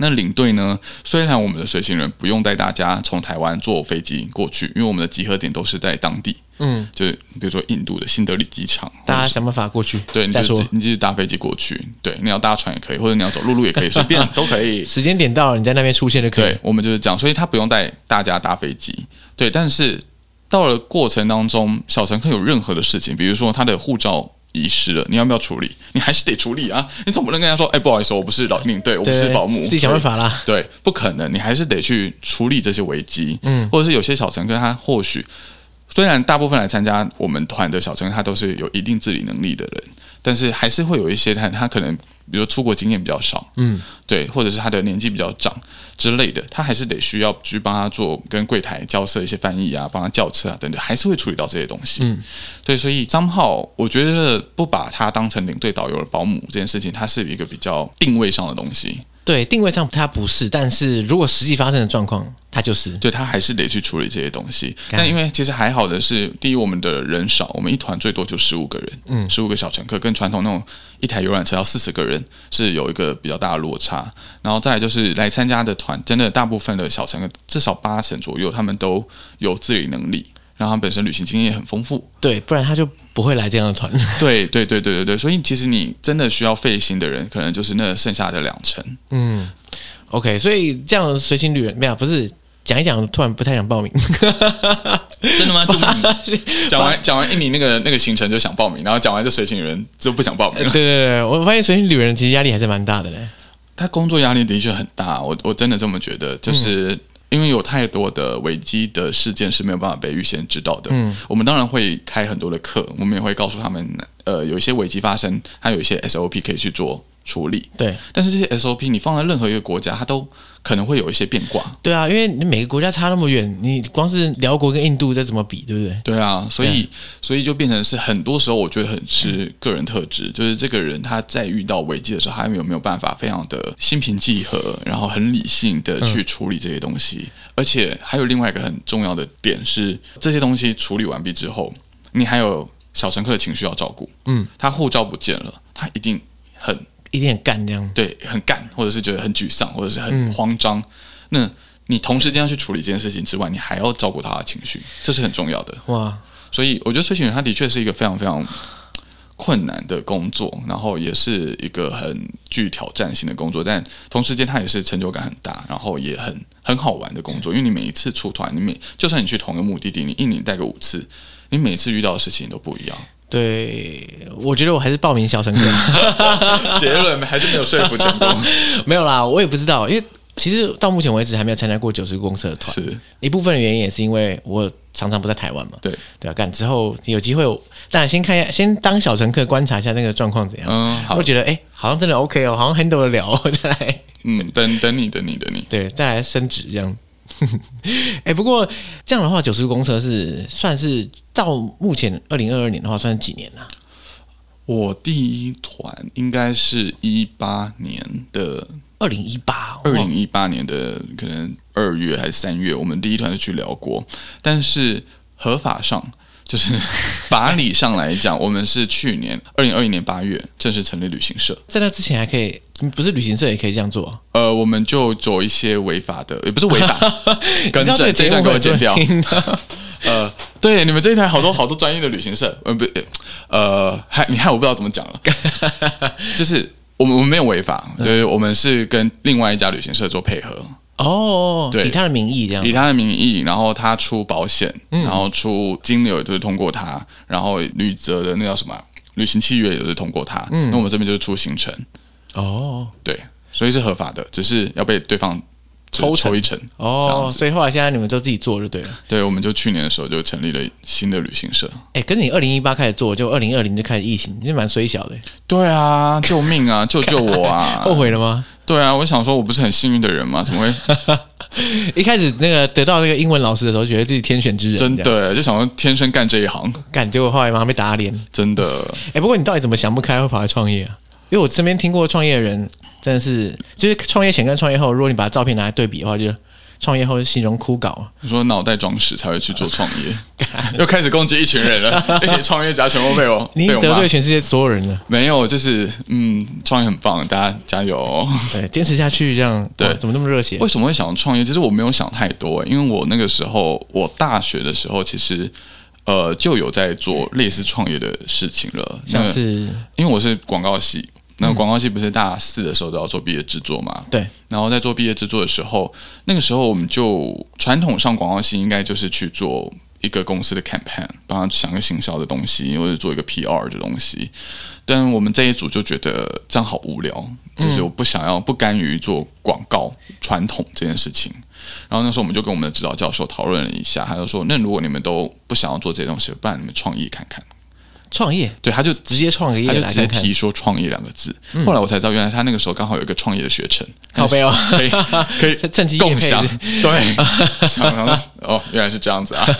那领队呢？虽然我们的随行人不用带大家从台湾坐飞机过去，因为我们的集合点都是在当地。嗯，就是比如说印度的新德里机场，大家想办法过去。对，你就你就搭飞机过去。对，你要搭船也可以，或者你要走陆路也可以，随便 都可以。时间点到了，你在那边出现就可以。对，我们就是这样，所以他不用带大家搭飞机。对，但是到了过程当中，小乘客有任何的事情，比如说他的护照。遗失了，你要不要处理？你还是得处理啊！你总不能跟他说：“哎、欸，不好意思，我不是老领队，我不是保姆，自己想办法啦。”对，不可能，你还是得去处理这些危机。嗯，或者是有些小乘客，他或许虽然大部分来参加我们团的小乘客，他都是有一定自理能力的人，但是还是会有一些他他可能。比如出国经验比较少，嗯，对，或者是他的年纪比较长之类的，他还是得需要去帮他做跟柜台交涉一些翻译啊，帮他叫车啊等等，还是会处理到这些东西。嗯，对，所以张浩，我觉得不把他当成领队导游的保姆这件事情，它是一个比较定位上的东西。对，定位上它不是，但是如果实际发生的状况，它就是。对，它还是得去处理这些东西。但因为其实还好的是，第一，我们的人少，我们一团最多就十五个人，嗯，十五个小乘客，跟传统那种一台游览车要四十个人是有一个比较大的落差。然后再来就是来参加的团，真的大部分的小乘客，至少八成左右，他们都有自理能力。然后他本身旅行经验也很丰富，对，不然他就不会来这样的团。对对对对对对，所以其实你真的需要费心的人，可能就是那剩下的两成。嗯，OK，所以这样随行旅人没有，不是讲一讲，突然不太想报名。真的吗？讲完讲完印尼那个那个行程就想报名，然后讲完这随行旅人就不想报名了。对对对，我发现随行旅人其实压力还是蛮大的嘞。他工作压力的确很大，我我真的这么觉得，就是。嗯因为有太多的危机的事件是没有办法被预先知道的。嗯，我们当然会开很多的课，我们也会告诉他们，呃，有一些危机发生，还有一些 SOP 可以去做。处理对，但是这些 SOP 你放在任何一个国家，它都可能会有一些变卦。对啊，因为你每个国家差那么远，你光是辽国跟印度再怎么比，对不对？对啊，所以所以就变成是很多时候，我觉得很吃个人特质，就是这个人他在遇到危机的时候，他有没有办法非常的心平气和，然后很理性的去处理这些东西。而且还有另外一个很重要的点是，这些东西处理完毕之后，你还有小乘客的情绪要照顾。嗯，他护照不见了，他一定很。一定很干这样，对，很干，或者是觉得很沮丧，或者是很慌张。嗯、那你同时间要去处理这件事情之外，你还要照顾他的情绪，这是很重要的。哇，所以我觉得催情员他的确是一个非常非常困难的工作，然后也是一个很具挑战性的工作，但同时间他也是成就感很大，然后也很很好玩的工作。因为你每一次出团，你每就算你去同一个目的地，你一年带个五次，你每次遇到的事情都不一样。对，我觉得我还是报名小乘客。结论还是没有说服成功。没有啦，我也不知道，因为其实到目前为止还没有参加过九十路公车的团。是一部分的原因也是因为我常常不在台湾嘛。对对啊，干之后有机会，当然先看一下，先当小乘客观察一下那个状况怎样。嗯，好，我觉得哎，好像真的 OK 哦，好像 handle 得了，再来。嗯，等等你，等你，等你。对，再来升职这样。哎、欸，不过这样的话，九十路公车是算是到目前二零二二年的话，算是几年了？我第一团应该是一八年的二零一八，二零一八年的可能二月还是三月，我们第一团是去辽国，但是合法上。就是 法理上来讲，我们是去年二零二一年八月正式成立旅行社，在那之前还可以，不是旅行社也可以这样做？呃，我们就走一些违法的，也不是违法，跟着这，这一段给我剪掉。呃，对，你们这一台好多好多专业的旅行社，呃，不，呃，害你害我不知道怎么讲了，就是我们我们没有违法，对，我们是跟另外一家旅行社做配合。哦，对，以他的名义这样，以他的名义，然后他出保险，嗯、然后出金流也都是通过他，然后旅则的那叫什么旅行契约也是通过他，嗯，那我们这边就是出行程，哦，对，所以是合法的，只是要被对方。抽抽一层哦，所以后来现在你们就自己做就对了。对，我们就去年的时候就成立了新的旅行社。哎，跟你二零一八开始做，就二零二零就开始疫情，你是蛮衰小的。对啊，救命啊，救救我啊！后悔了吗？对啊，我想说我不是很幸运的人吗？怎么会？一开始那个得到那个英文老师的时候，觉得自己天选之人，真的就想说天生干这一行，干结果后来马上被打脸，真的。哎，不过你到底怎么想不开会跑来创业啊？因为我身边听过创业的人，真的是就是创业前跟创业后，如果你把照片拿来对比的话，就创业后形容枯槁。你说脑袋装屎才会去做创业，又开始攻击一群人了，而且创业家全部被我，你得罪全世界所有人了。没有，就是嗯，创业很棒，大家加油，对，坚持下去，这样对，怎么那么热血？为什么会想创业？其实我没有想太多，因为我那个时候，我大学的时候，其实。呃，就有在做类似创业的事情了，像是因为我是广告系，那广告系不是大四的时候都要做毕业制作嘛？对。然后在做毕业制作的时候，那个时候我们就传统上广告系应该就是去做一个公司的 campaign，帮他想个行销的东西，或者做一个 PR 的东西。但我们这一组就觉得这样好无聊，就是我不想要，不甘于做广告传统这件事情。然后那时候我们就跟我们的指导教授讨论了一下，他就说：“那如果你们都不想要做这些东西，不然你们创意看看。”创业？对，他就直接创业，他就直接提说“创业”两个字。嗯、后来我才知道，原来他那个时候刚好有一个创业的学程，好没有，可以可以趁机共享。对，哦，原来是这样子啊。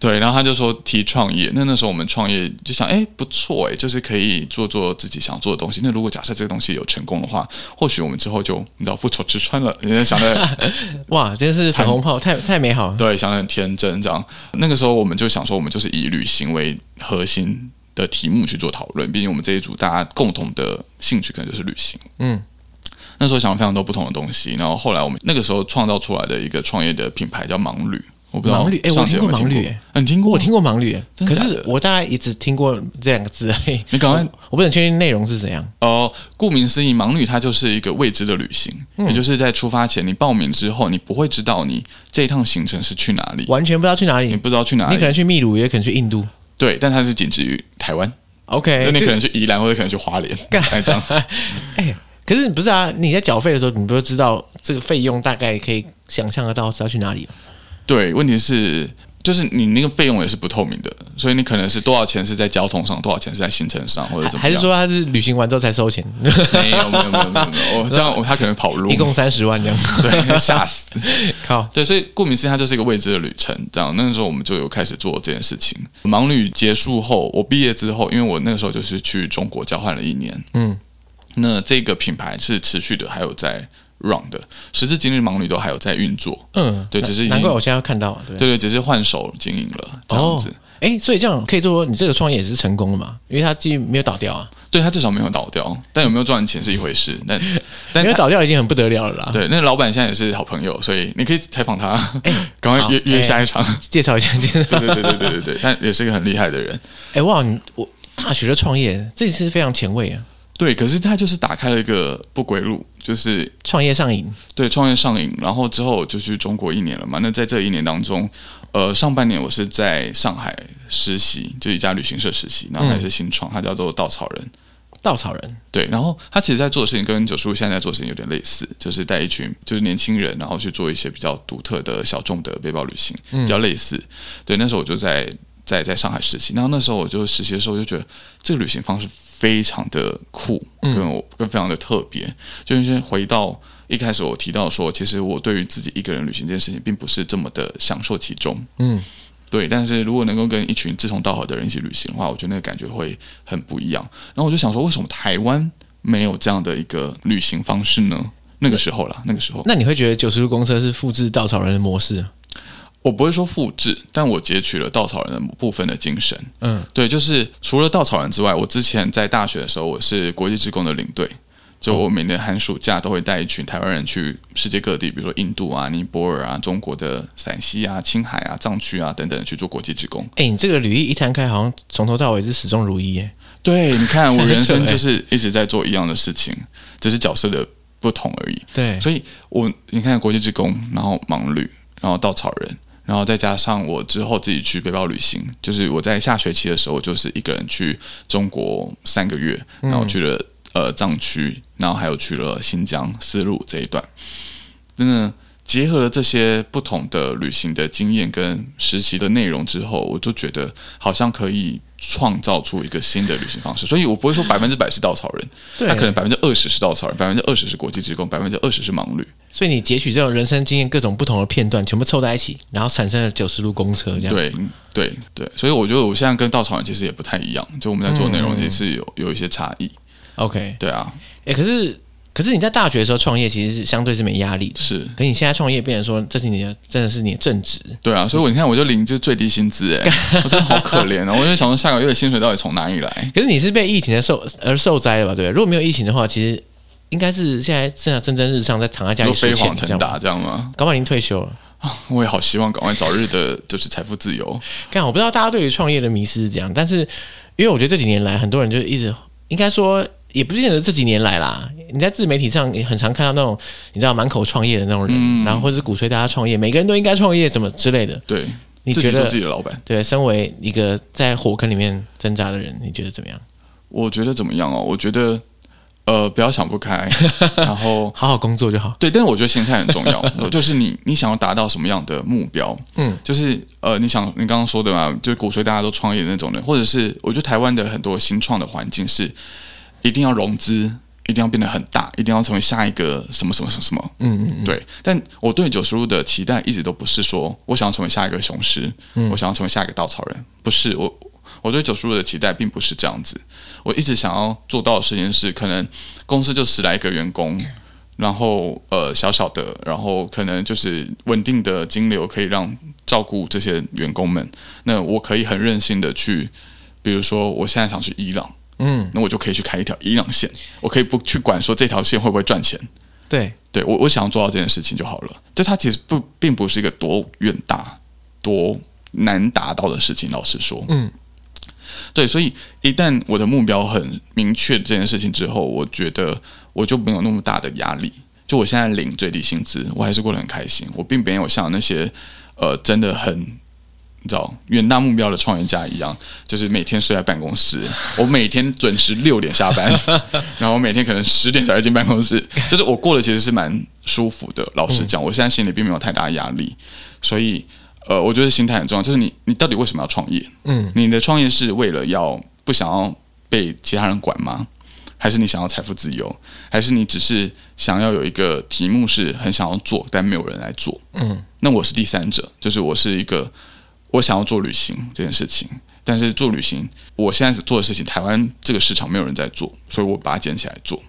对，然后他就说提创业，那那时候我们创业就想，哎，不错哎，就是可以做做自己想做的东西。那如果假设这个东西有成功的话，或许我们之后就你知道不愁吃穿了。人家想的哇，真是粉红炮，太太美好。对，想的很天真这样。那个时候我们就想说，我们就是以旅行为核心的题目去做讨论。毕竟我们这一组大家共同的兴趣可能就是旅行。嗯，那时候想了非常多不同的东西。然后后来我们那个时候创造出来的一个创业的品牌叫盲旅。我不知道盲旅，哎，我听过盲旅，哎，你听过？我听过盲旅，可是我大概也只听过这两个字而已。你赶快，我不能确定内容是怎样。哦，顾名思义，盲旅它就是一个未知的旅行，也就是在出发前，你报名之后，你不会知道你这一趟行程是去哪里，完全不知道去哪里，你不知道去哪里，你可能去秘鲁，也可能去印度，对，但它是仅止于台湾。OK，那你可能去宜兰，或者可能去花莲，哎，这样。哎，可是不是啊？你在缴费的时候，你不会知道这个费用大概可以想象得到是要去哪里？对，问题是就是你那个费用也是不透明的，所以你可能是多少钱是在交通上，多少钱是在行程上，或者怎么样？还是说他是旅行完之后才收钱？没有没有没有没有没有，这样他可能跑路，一共三十万这样，对，吓死！靠，对，所以顾名思义，它就是一个未知的旅程。这样，那个时候我们就有开始做这件事情。盲旅结束后，我毕业之后，因为我那个时候就是去中国交换了一年，嗯，那这个品牌是持续的，还有在。run 的，时至今日，盲女都还有在运作。嗯，对，只是难怪我现在要看到，对对，只是换手经营了这样子。哎、哦，所以这样可以说，你这个创业也是成功的嘛？因为它既没有倒掉啊。对，它至少没有倒掉，但有没有赚钱是一回事。但 但没有倒掉已经很不得了了啦。对，那老板现在也是好朋友，所以你可以采访他，哎，赶快约约下一场，介绍一下。对对对对对对对，他也是一个很厉害的人。哎哇，你我大学的创业，这次非常前卫啊。对，可是他就是打开了一个不归路，就是创业上瘾。对，创业上瘾，然后之后我就去中国一年了嘛。那在这一年当中，呃，上半年我是在上海实习，就一家旅行社实习，然后还是新创，它叫做稻草人。稻草人，对，然后他其实在做的事情跟九叔现在在做的事情有点类似，就是带一群就是年轻人，然后去做一些比较独特的小众的背包旅行，比较类似。对，那时候我就在在在上海实习，然后那时候我就实习的时候就觉得这个旅行方式。非常的酷，跟我跟非常的特别，嗯、就是回到一开始我提到说，其实我对于自己一个人旅行这件事情，并不是这么的享受其中。嗯，对。但是如果能够跟一群志同道合的人一起旅行的话，我觉得那个感觉会很不一样。然后我就想说，为什么台湾没有这样的一个旅行方式呢？那个时候啦，那个时候，那你会觉得九十度公车是复制稻草人的模式？我不会说复制，但我截取了稻草人的部分的精神。嗯，对，就是除了稻草人之外，我之前在大学的时候，我是国际职工的领队，就我每年寒暑假都会带一群台湾人去世界各地，比如说印度啊、尼泊尔啊、中国的陕西啊、青海啊、藏区啊等等去做国际职工。哎，你这个履历一摊开，好像从头到尾是始终如一耶。对，你看我人生 就是一直在做一样的事情，只是角色的不同而已。对，所以我你看国际职工，然后盲旅，然后稻草人。然后再加上我之后自己去背包旅行，就是我在下学期的时候，就是一个人去中国三个月，然后去了、嗯、呃藏区，然后还有去了新疆丝路这一段，真的。结合了这些不同的旅行的经验跟实习的内容之后，我就觉得好像可以创造出一个新的旅行方式。所以我不会说百分之百是稻草人，对，他可能百分之二十是稻草人，百分之二十是国际职工，百分之二十是盲旅。所以你截取这种人生经验各种不同的片段，全部凑在一起，然后产生了九十路公车这样。对对对，所以我觉得我现在跟稻草人其实也不太一样，就我们在做内容也是有有一些差异。OK，对啊，哎，可是。可是你在大学的时候创业，其实是相对是没压力的。是，可你现在创业，变成说这是你的，真的是你的正职。对啊，所以我你看，我就领就最低薪资，哎，我真的好可怜啊！我就想说，下个月的薪水到底从哪里来？可是你是被疫情的受而受灾了吧？对？如果没有疫情的话，其实应该是现在正蒸蒸日上，在躺在家里飞黄腾达这样吗？搞不好已经退休了。我也好希望赶快早日的，就是财富自由。看，我不知道大家对于创业的迷思是怎样，但是因为我觉得这几年来，很多人就一直应该说，也不见得这几年来啦。你在自媒体上也很常看到那种你知道满口创业的那种人，嗯、然后或者是鼓吹大家创业，每个人都应该创业，怎么之类的。对，你觉得自己，自己的老板？对，身为一个在火坑里面挣扎的人，你觉得怎么样？我觉得怎么样哦？我觉得。呃，不要想不开，然后好好工作就好。对，但是我觉得心态很重要，就是你你想要达到什么样的目标？嗯，就是呃，你想你刚刚说的嘛，就是鼓吹大家都创业的那种人，或者是我觉得台湾的很多新创的环境是一定要融资，一定要变得很大，一定要成为下一个什么什么什么什么。嗯嗯嗯。对，但我对九十路的期待一直都不是说我想要成为下一个雄狮，嗯，我想要成为下一个稻草人，不是我。我对九十路的期待并不是这样子，我一直想要做到的事情是，可能公司就十来个员工，然后呃小小的，然后可能就是稳定的金流可以让照顾这些员工们。那我可以很任性的去，比如说我现在想去伊朗，嗯，那我就可以去开一条伊朗线，我可以不去管说这条线会不会赚钱。对，对我我想要做到这件事情就好了。这它其实不并不是一个多远大、多难达到的事情，老实说，嗯。对，所以一旦我的目标很明确这件事情之后，我觉得我就没有那么大的压力。就我现在领最低薪资，我还是过得很开心。我并没有像那些呃真的很你知道远大目标的创业家一样，就是每天睡在办公室。我每天准时六点下班，然后我每天可能十点才会进办公室。就是我过得其实是蛮舒服的。老实讲，我现在心里并没有太大压力，所以。呃，我觉得心态很重要，就是你，你到底为什么要创业？嗯，你的创业是为了要不想要被其他人管吗？还是你想要财富自由？还是你只是想要有一个题目是很想要做，但没有人来做？嗯，那我是第三者，就是我是一个我想要做旅行这件事情，但是做旅行，我现在做的事情，台湾这个市场没有人在做，所以我把它捡起来做。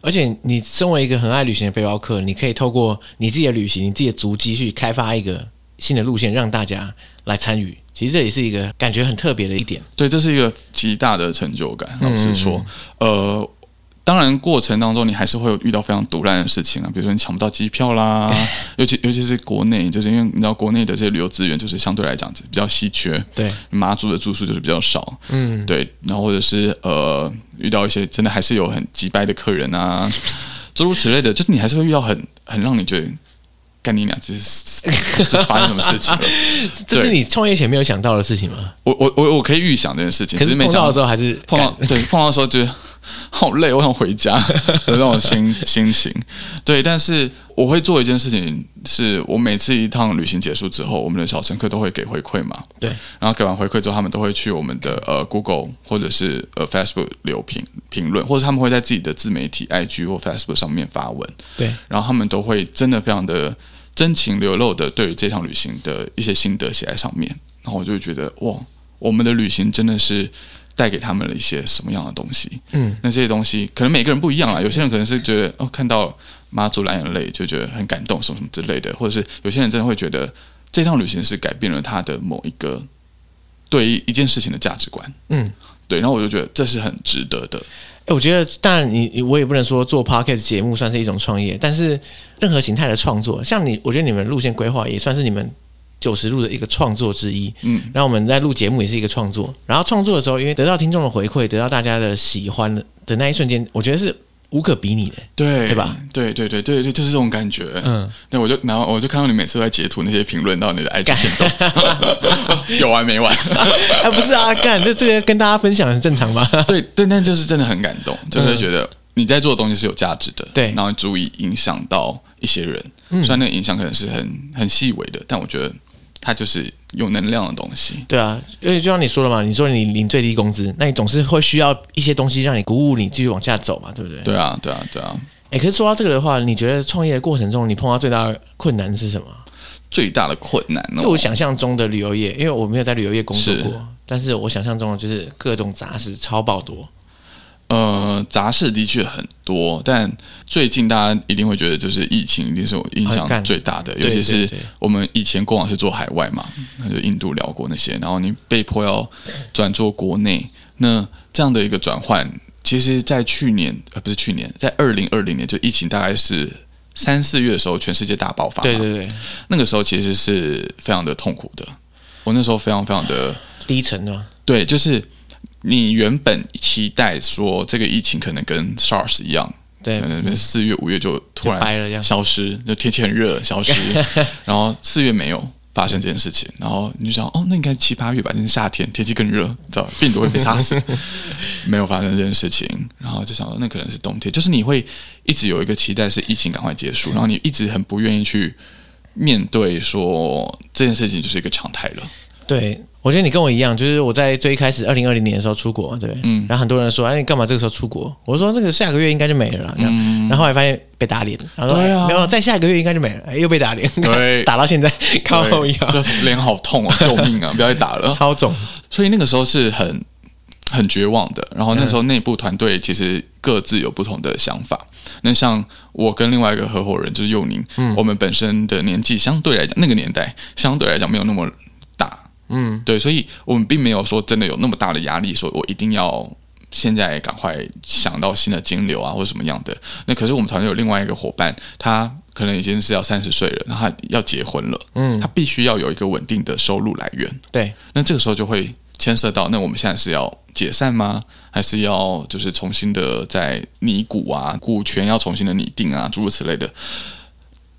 而且，你身为一个很爱旅行的背包客，你可以透过你自己的旅行，你自己的足迹去开发一个。新的路线让大家来参与，其实这也是一个感觉很特别的一点。对，这是一个极大的成就感。老实说，嗯嗯呃，当然过程当中你还是会有遇到非常毒烂的事情啊，比如说你抢不到机票啦，尤其尤其是国内，就是因为你知道国内的这些旅游资源就是相对来讲比较稀缺。对，马祖的住宿就是比较少。嗯，对，然后或者是呃遇到一些真的还是有很急掰的客人啊，诸如此类的，就是你还是会遇到很很让你觉得。干你俩，这是 这是发生什么事情了？这是你创业前没有想到的事情吗？我我我我可以预想这件事情，可是碰到的时候还是碰到对碰到的时候觉得好累，我想回家的那种心心情。对，但是我会做一件事情，是我每次一趟旅行结束之后，我们的小乘客都会给回馈嘛。对，然后给完回馈之后，他们都会去我们的呃 Google 或者是呃 Facebook 留评评论，或者他们会在自己的自媒体 IG 或 Facebook 上面发文。对，然后他们都会真的非常的。真情流露的对于这场旅行的一些心得写在上面，然后我就会觉得哇，我们的旅行真的是带给他们了一些什么样的东西？嗯，那这些东西可能每个人不一样啊，有些人可能是觉得哦，看到妈祖蓝眼泪就觉得很感动，什么什么之类的，或者是有些人真的会觉得这趟旅行是改变了他的某一个对于一件事情的价值观。嗯，对，然后我就觉得这是很值得的。我觉得，当然你我也不能说做 podcast 节目算是一种创业，但是任何形态的创作，像你，我觉得你们路线规划也算是你们九十路的一个创作之一。嗯，然后我们在录节目也是一个创作，然后创作的时候，因为得到听众的回馈，得到大家的喜欢的那一瞬间，我觉得是。无可比拟的，对对吧？对对对对对，就是这种感觉。嗯，对，我就然后我就看到你每次都在截图那些评论到你的 IG 限动，有完没完？啊，不是啊，干这这个跟大家分享很正常吧？对对，那就是真的很感动，就会觉得你在做的东西是有价值的，对，然后足以影响到一些人。虽然那个影响可能是很很细微的，但我觉得。它就是有能量的东西。对啊，因为就像你说的嘛，你说你领最低工资，那你总是会需要一些东西让你鼓舞你继续往下走嘛，对不对？对啊，对啊，对啊。哎，可是说到这个的话，你觉得创业的过程中，你碰到最大的困难是什么？最大的困难呢？就我想象中的旅游业，因为我没有在旅游业工作过，是但是我想象中的就是各种杂事超爆多。呃，杂事的确很多，但最近大家一定会觉得，就是疫情一定是我印象最大的，尤其是我们以前过往是做海外嘛，那就印度、辽国那些，然后你被迫要转做国内，那这样的一个转换，其实，在去年呃不是去年，在二零二零年就疫情大概是三四月的时候，全世界大爆发，对对对，那个时候其实是非常的痛苦的，我那时候非常非常的低沉啊，对，就是。你原本期待说这个疫情可能跟 SARS 一样，对，可能四月五月就突然消失，就天气很热消失，然后四月没有发生这件事情，然后你就想哦，那应该七八月吧，那是夏天，天气更热，知道病毒会被杀死，没有发生这件事情，然后就想说那可能是冬天，就是你会一直有一个期待是疫情赶快结束，然后你一直很不愿意去面对说这件事情就是一个常态了，对。我觉得你跟我一样，就是我在最一开始二零二零年的时候出国，对，嗯，然后很多人说，哎，你干嘛这个时候出国？我说这个下个月应该就没了啦，嗯，然后后来发现被打脸，然后说，对啊，没有，再下个月应该就没了，哎，又被打脸，对，打到现在靠后腰，就脸好痛啊，救命啊，不要再打了，超肿，所以那个时候是很很绝望的。然后那时候内部团队其实各自有不同的想法。那像我跟另外一个合伙人就是佑宁，嗯，我们本身的年纪相对来讲，那个年代相对来讲没有那么。嗯，对，所以我们并没有说真的有那么大的压力，说我一定要现在赶快想到新的金流啊，或者什么样的。那可是我们团队有另外一个伙伴，他可能已经是要三十岁了，然后他要结婚了，嗯，他必须要有一个稳定的收入来源。对，那这个时候就会牵涉到，那我们现在是要解散吗？还是要就是重新的在拟股啊，股权要重新的拟定啊，诸如此类的。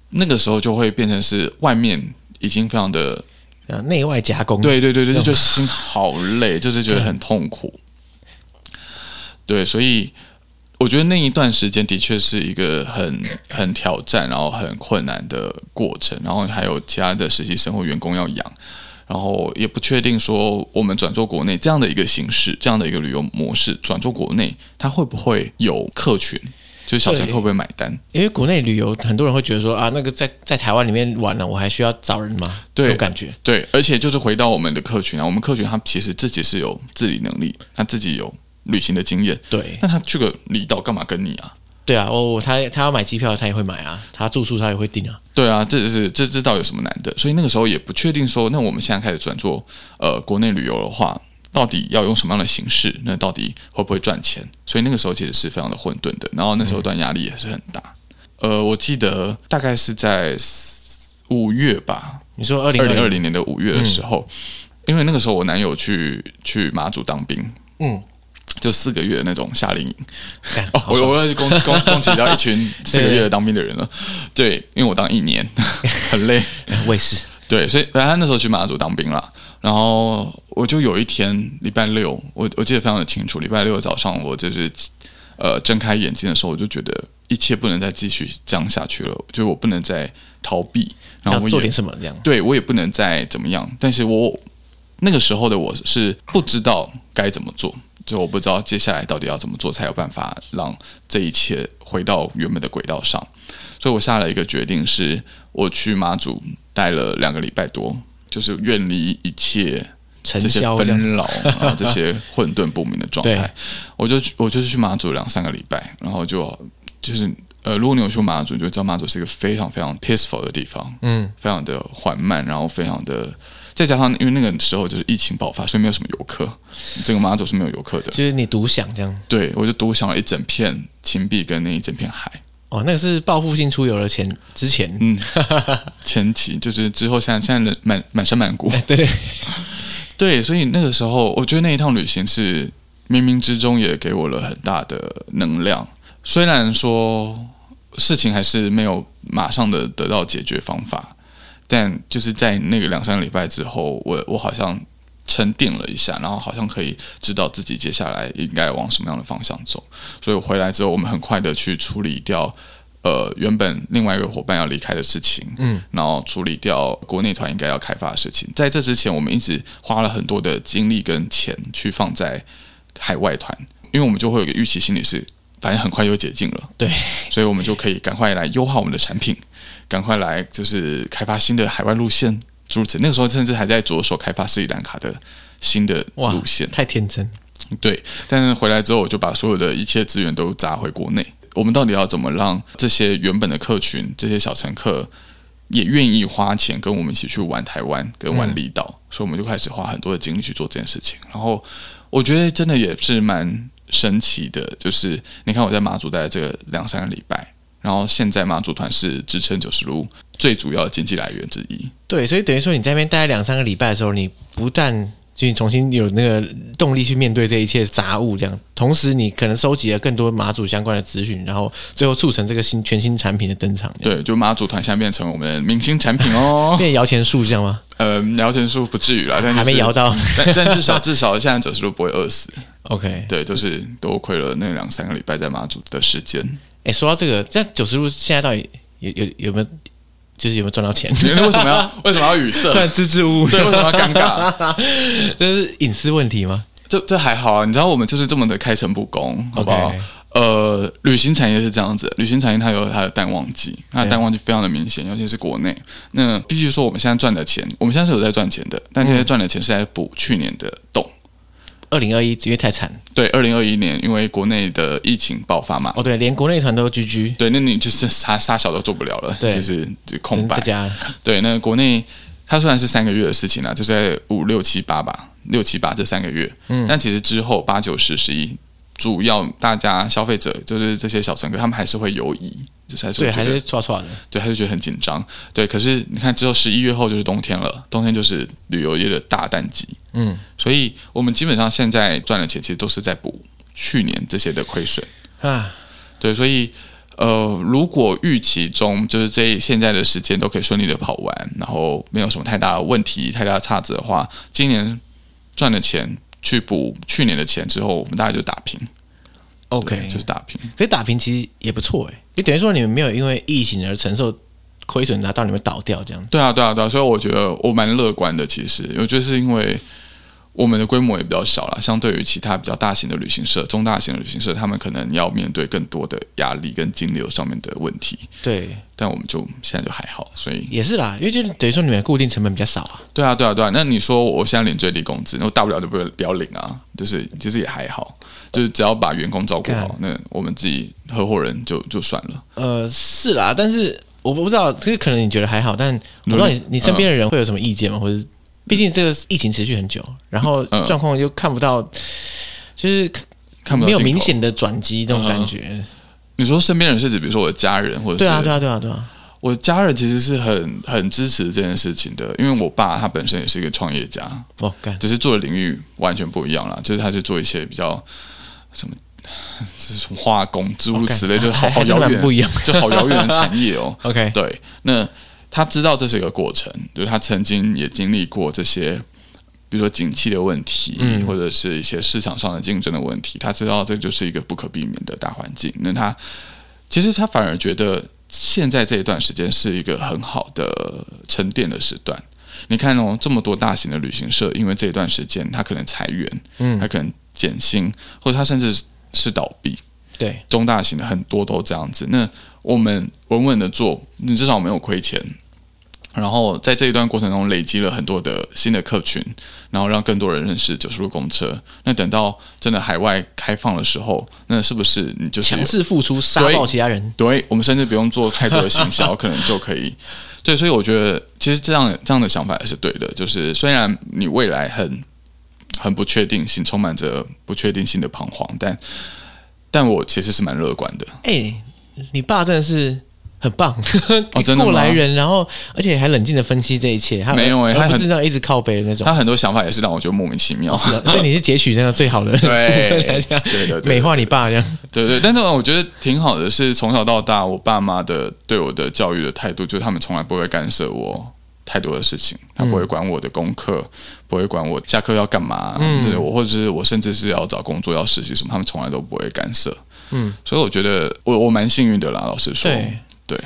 那个时候就会变成是外面已经非常的。内外夹攻，对对对对，就心好累，就是觉得很痛苦。对，所以我觉得那一段时间的确是一个很很挑战，然后很困难的过程。然后还有其他的实习生或员工要养，然后也不确定说我们转做国内这样的一个形式，这样的一个旅游模式转做国内，它会不会有客群？就是小陈会不会买单？因为国内旅游，很多人会觉得说啊，那个在在台湾里面玩了，我还需要找人吗？对，有感觉。对，而且就是回到我们的客群啊，我们客群他其实自己是有自理能力，他自己有旅行的经验。对，那他去个离岛干嘛跟你啊？对啊，哦，他他要买机票，他也会买啊，他住宿他也会订啊。对啊，这是这这倒有什么难的？所以那个时候也不确定说，那我们现在开始转做呃国内旅游的话。到底要用什么样的形式？那到底会不会赚钱？所以那个时候其实是非常的混沌的。然后那时候段压力也是很大。呃，我记得大概是在五月吧。你说二零二零年的五月的时候，因为那个时候我男友去去马祖当兵，嗯，就四个月的那种夏令营。哦，我我要去攻攻攻击到一群四个月的当兵的人了。对，因为我当一年 很累，我也是。对，所以反正他那时候去马祖当兵了。然后我就有一天礼拜六，我我记得非常的清楚。礼拜六早上，我就是呃睁开眼睛的时候，我就觉得一切不能再继续这样下去了，就是我不能再逃避，然后我做点什么这样。对，我也不能再怎么样。但是我那个时候的我是不知道该怎么做，就我不知道接下来到底要怎么做才有办法让这一切回到原本的轨道上。所以我下了一个决定，是我去马祖待了两个礼拜多。就是远离一切这些纷扰啊，这些混沌不明的状态。我就我就是去马祖两三个礼拜，然后就就是呃，如果你有去马祖，你就知道马祖是一个非常非常 peaceful 的地方，嗯，非常的缓慢，然后非常的再加上因为那个时候就是疫情爆发，所以没有什么游客，这个马祖是没有游客的。就是你独享这样，对，我就独享了一整片青壁跟那一整片海。哦，那个是报复性出游的前之前，嗯，前期就是之后，现在现在人满满山满谷，对对对，所以那个时候，我觉得那一趟旅行是冥冥之中也给我了很大的能量。虽然说事情还是没有马上的得到解决方法，但就是在那个两三个礼拜之后，我我好像。沉淀了一下，然后好像可以知道自己接下来应该往什么样的方向走。所以我回来之后，我们很快的去处理掉呃原本另外一个伙伴要离开的事情，嗯，然后处理掉国内团应该要开发的事情。在这之前，我们一直花了很多的精力跟钱去放在海外团，因为我们就会有个预期心理是，反正很快就解禁了，对，所以我们就可以赶快来优化我们的产品，赶快来就是开发新的海外路线。如此，那个时候甚至还在着手开发斯里兰卡的新的路线，太天真。对，但是回来之后，我就把所有的一切资源都砸回国内。我们到底要怎么让这些原本的客群、这些小乘客也愿意花钱跟我们一起去玩台湾、跟玩离岛？嗯、所以我们就开始花很多的精力去做这件事情。然后我觉得真的也是蛮神奇的，就是你看我在马祖待了这个两三个礼拜，然后现在马祖团是支撑九十路最主要的经济来源之一。对，所以等于说你在那边待两三个礼拜的时候，你不但就你重新有那个动力去面对这一切杂物，这样，同时你可能收集了更多马祖相关的资讯，然后最后促成这个新全新产品的登场。对，就马祖团现在变成我们的明星产品哦，变摇钱树这样吗？呃，摇钱树不至于啦，但、就是、还没摇到，但但至少至少现在九十路不会饿死。OK，对，都是多亏了那两三个礼拜在马祖的时间。哎，说到这个，在九十路现在到底有有有没有？就是有没有赚到钱？为什么要为什么要语塞？支支吾吾，对，为什么要尴尬？这是隐私问题吗？这这还好啊，你知道我们就是这么的开诚布公，好不好.呃，旅行产业是这样子，旅行产业它有它的淡旺季，它的淡旺季非常的明显，尤其是国内。那必须说，我们现在赚的钱，我们现在是有在赚钱的，但现在赚的钱是在补去年的洞。二零二一因为太惨，对，二零二一年因为国内的疫情爆发嘛，哦对，连国内团都 GG，对，那你就是啥啥小都做不了了，对，就是就空白。家。对，那国内它虽然是三个月的事情啊，就在五六七八吧，六七八这三个月，嗯，但其实之后八九十十一，主要大家消费者就是这些小乘客，他们还是会犹疑。就是还是对，还是唰唰的，对，他就觉得很紧张。对，可是你看，之后十一月后就是冬天了，冬天就是旅游业的大淡季。嗯，所以我们基本上现在赚的钱，其实都是在补去年这些的亏损啊。对，所以呃，如果预期中就是这现在的时间都可以顺利的跑完，然后没有什么太大的问题、太大的差值的话，今年赚的钱去补去年的钱之后，我们大概就打平。OK，就是打平，可以打平其实也不错哎，等于说你们没有因为疫情而承受亏损，拿到你们倒掉这样。对啊，对啊，对啊，所以我觉得我蛮乐观的。其实，我觉得是因为我们的规模也比较小了，相对于其他比较大型的旅行社、中大型的旅行社，他们可能要面对更多的压力跟金流上面的问题。对，但我们就现在就还好，所以也是啦，因为就等于说你们固定成本比较少啊。对啊，对啊，对啊。那你说我现在领最低工资，那我大不了就不不要领啊，就是其实也还好。就是只要把员工照顾好，那我们自己合伙人就就算了。呃，是啦，但是我不知道，这个可能你觉得还好，但我不知道你你身边的人会有什么意见吗？嗯、或者毕竟这个疫情持续很久，然后状况又看不到，就是看没有明显的转机这种感觉。嗯、你说身边人是指比如说我的家人，或者是对啊对啊对啊对啊，我的家人其实是很很支持这件事情的，因为我爸他本身也是一个创业家，哦，只是做的领域完全不一样啦，就是他去做一些比较。什么？这是什么化工诸如此类就好好遥远，不一样，就好遥远的产业哦。OK，对，那他知道这是一个过程，就是他曾经也经历过这些，比如说景气的问题，嗯、或者是一些市场上的竞争的问题。他知道这就是一个不可避免的大环境。那他其实他反而觉得现在这一段时间是一个很好的沉淀的时段。你看哦，这么多大型的旅行社，因为这一段时间他可能裁员，嗯，他可能。减薪，或者他甚至是倒闭，对，中大型的很多都这样子。那我们稳稳的做，你至少没有亏钱。然后在这一段过程中累积了很多的新的客群，然后让更多人认识九十路公车。那等到真的海外开放的时候，那是不是你就强制付出杀爆其他人？对，我们甚至不用做太多的行销，可能就可以。对，所以我觉得其实这样这样的想法也是对的。就是虽然你未来很。很不确定性，充满着不确定性的彷徨，但但我其实是蛮乐观的。哎、欸，你爸真的是很棒，哦、真的过来人，然后而且还冷静的分析这一切。他没有哎、欸，他不是那种一直靠背的那种，他很多想法也是让我觉得莫名其妙。所以你是截取那个最好的，对对对，美化你爸这样。对对，但是我觉得挺好的，是从小到大，我爸妈的对我的教育的态度，就是他们从来不会干涉我。太多的事情，他不会管我的功课，嗯、不会管我下课要干嘛，嗯、对我或者是我甚至是要找工作要实习什么，他们从来都不会干涉。嗯，所以我觉得我我蛮幸运的啦，老实说，对，对，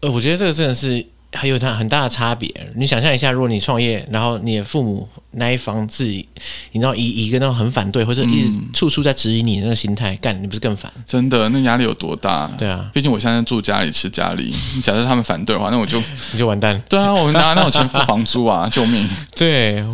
呃，我觉得这个真的是。还有它很大的差别。你想象一下，如果你创业，然后你的父母那一方自己，你知道以一个那种很反对，或者一直处处在质疑你的那个心态，干你不是更烦？真的，那压力有多大？对啊，毕竟我现在住家里吃家里，假设他们反对的话，那我就 你就完蛋。对啊，我们拿那种钱付房租啊？救命！对，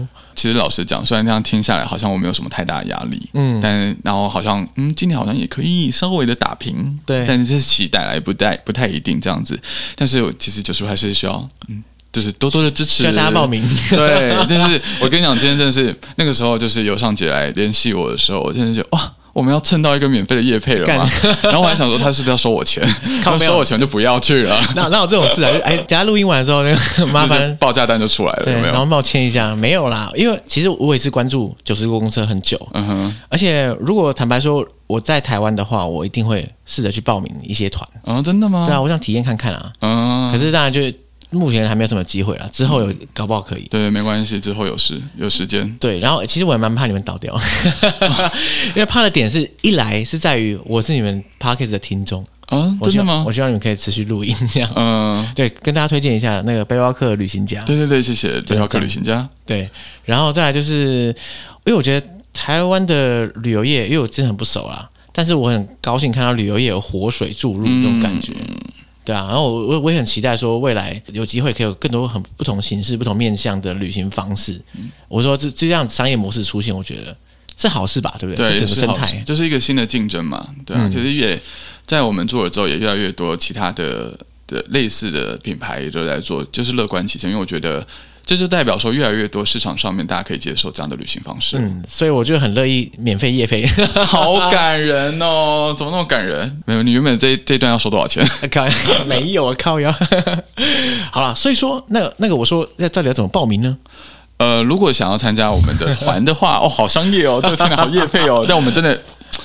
其实老实讲，虽然这样听下来好像我没有什么太大的压力，嗯，但然后好像嗯，今年好像也可以稍微的打平，对，但是这是期待来，不太不太一定这样子。但是其实九叔还是需要嗯。就是多多的支持，需要大家报名。对，但是我跟你讲，今天真的是那个时候，就是尤尚杰来联系我的时候，我真的就哇，我们要蹭到一个免费的业配了嘛。然后我还想说，他是不是要收我钱？要收我钱就不要去了。哪哪有这种事啊？哎，等下录音完之后，那个麻烦报价单就出来了，有没有？然后帮我签一下，没有啦。因为其实我也是关注九十路公车很久，嗯哼。而且如果坦白说我在台湾的话，我一定会试着去报名一些团。啊，真的吗？对啊，我想体验看看啊。嗯。可是当然就。目前还没有什么机会了，之后有搞不好可以。对，没关系，之后有时有时间。对，然后其实我也蛮怕你们倒掉，因为怕的点是一来是在于我是你们 Podcast 的听众啊，真的吗？我希望你们可以持续录音这样。嗯，对，跟大家推荐一下那个背包客旅行家。对对对，谢谢背包客旅行家。对，然后再来就是，因为我觉得台湾的旅游业，因为我真的很不熟啊，但是我很高兴看到旅游业有活水注入这种感觉。嗯对啊，然后我我我也很期待说未来有机会可以有更多很不同形式、不同面向的旅行方式。嗯、我说这这样商业模式出现，我觉得是好事吧，对不对？对，整个生态就是一个新的竞争嘛。对啊，嗯、其实也在我们做了之后，也越来越多其他的的类似的品牌也都在做，就是乐观其成，因为我觉得。这就代表说，越来越多市场上面大家可以接受这样的旅行方式。嗯，所以我就很乐意免费夜飞，好感人哦！怎么那么感人？没有，你原本这这一段要收多少钱？靠，没有啊，靠呀！好了，所以说，那个那个，我说那到底要怎么报名呢？呃，如果想要参加我们的团的话，哦，好商业哦，这个好业配哦，但我们真的，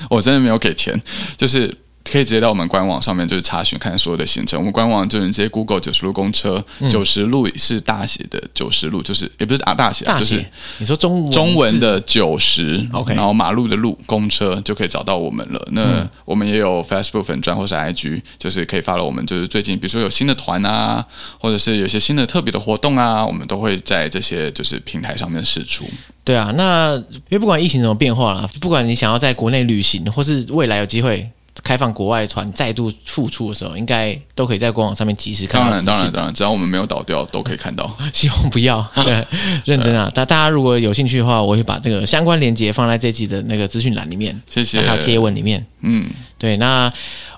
我真的没有给钱，就是。可以直接到我们官网上面，就是查询看所有的行程。我们官网就是直接 Google 九十路公车，九十路是大写的九十路，就是也不是啊大写，就是你说中文中文的九十，OK，然后马路的路公车就可以找到我们了。那我们也有 Facebook 粉专或是 IG，就是可以 follow 我们。就是最近比如说有新的团啊，或者是有些新的特别的活动啊，我们都会在这些就是平台上面释出。对啊，那因为不管疫情怎么变化啦，不管你想要在国内旅行，或是未来有机会。开放国外团再度复出的时候，应该都可以在官网上面及时看到。当然，当然，当然，只要我们没有倒掉，都可以看到。希望不要，对，认真啊！大大家如果有兴趣的话，我会把这个相关链接放在这期的那个资讯栏里面，谢谢，还有贴文里面。嗯，对，那。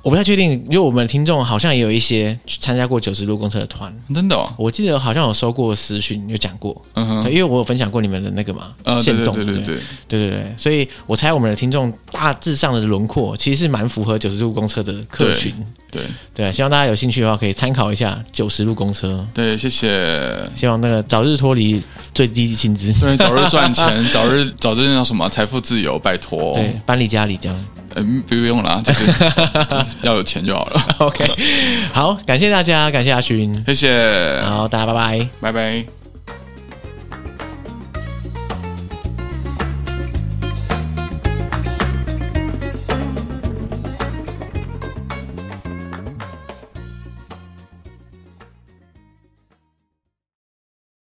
我不太确定，因为我们的听众好像也有一些参加过九十路公车的团，真的哦。我记得好像有收过私讯，有讲过，嗯哼，因为我有分享过你们的那个嘛，呃，限动，对对对对对？对。对，所以我猜我们的听众大致上的轮廓其实是蛮符合九十路公车的客群，对对，希望大家有兴趣的话可以参考一下九十路公车，对，谢谢，希望那个早日脱离最低薪资，对，早日赚钱，早日早日叫什么？财富自由，拜托，对，搬离家里这样。嗯，不用了，就是 要有钱就好了。OK，好，感谢大家，感谢阿勋，谢谢，好，大家拜拜，拜拜。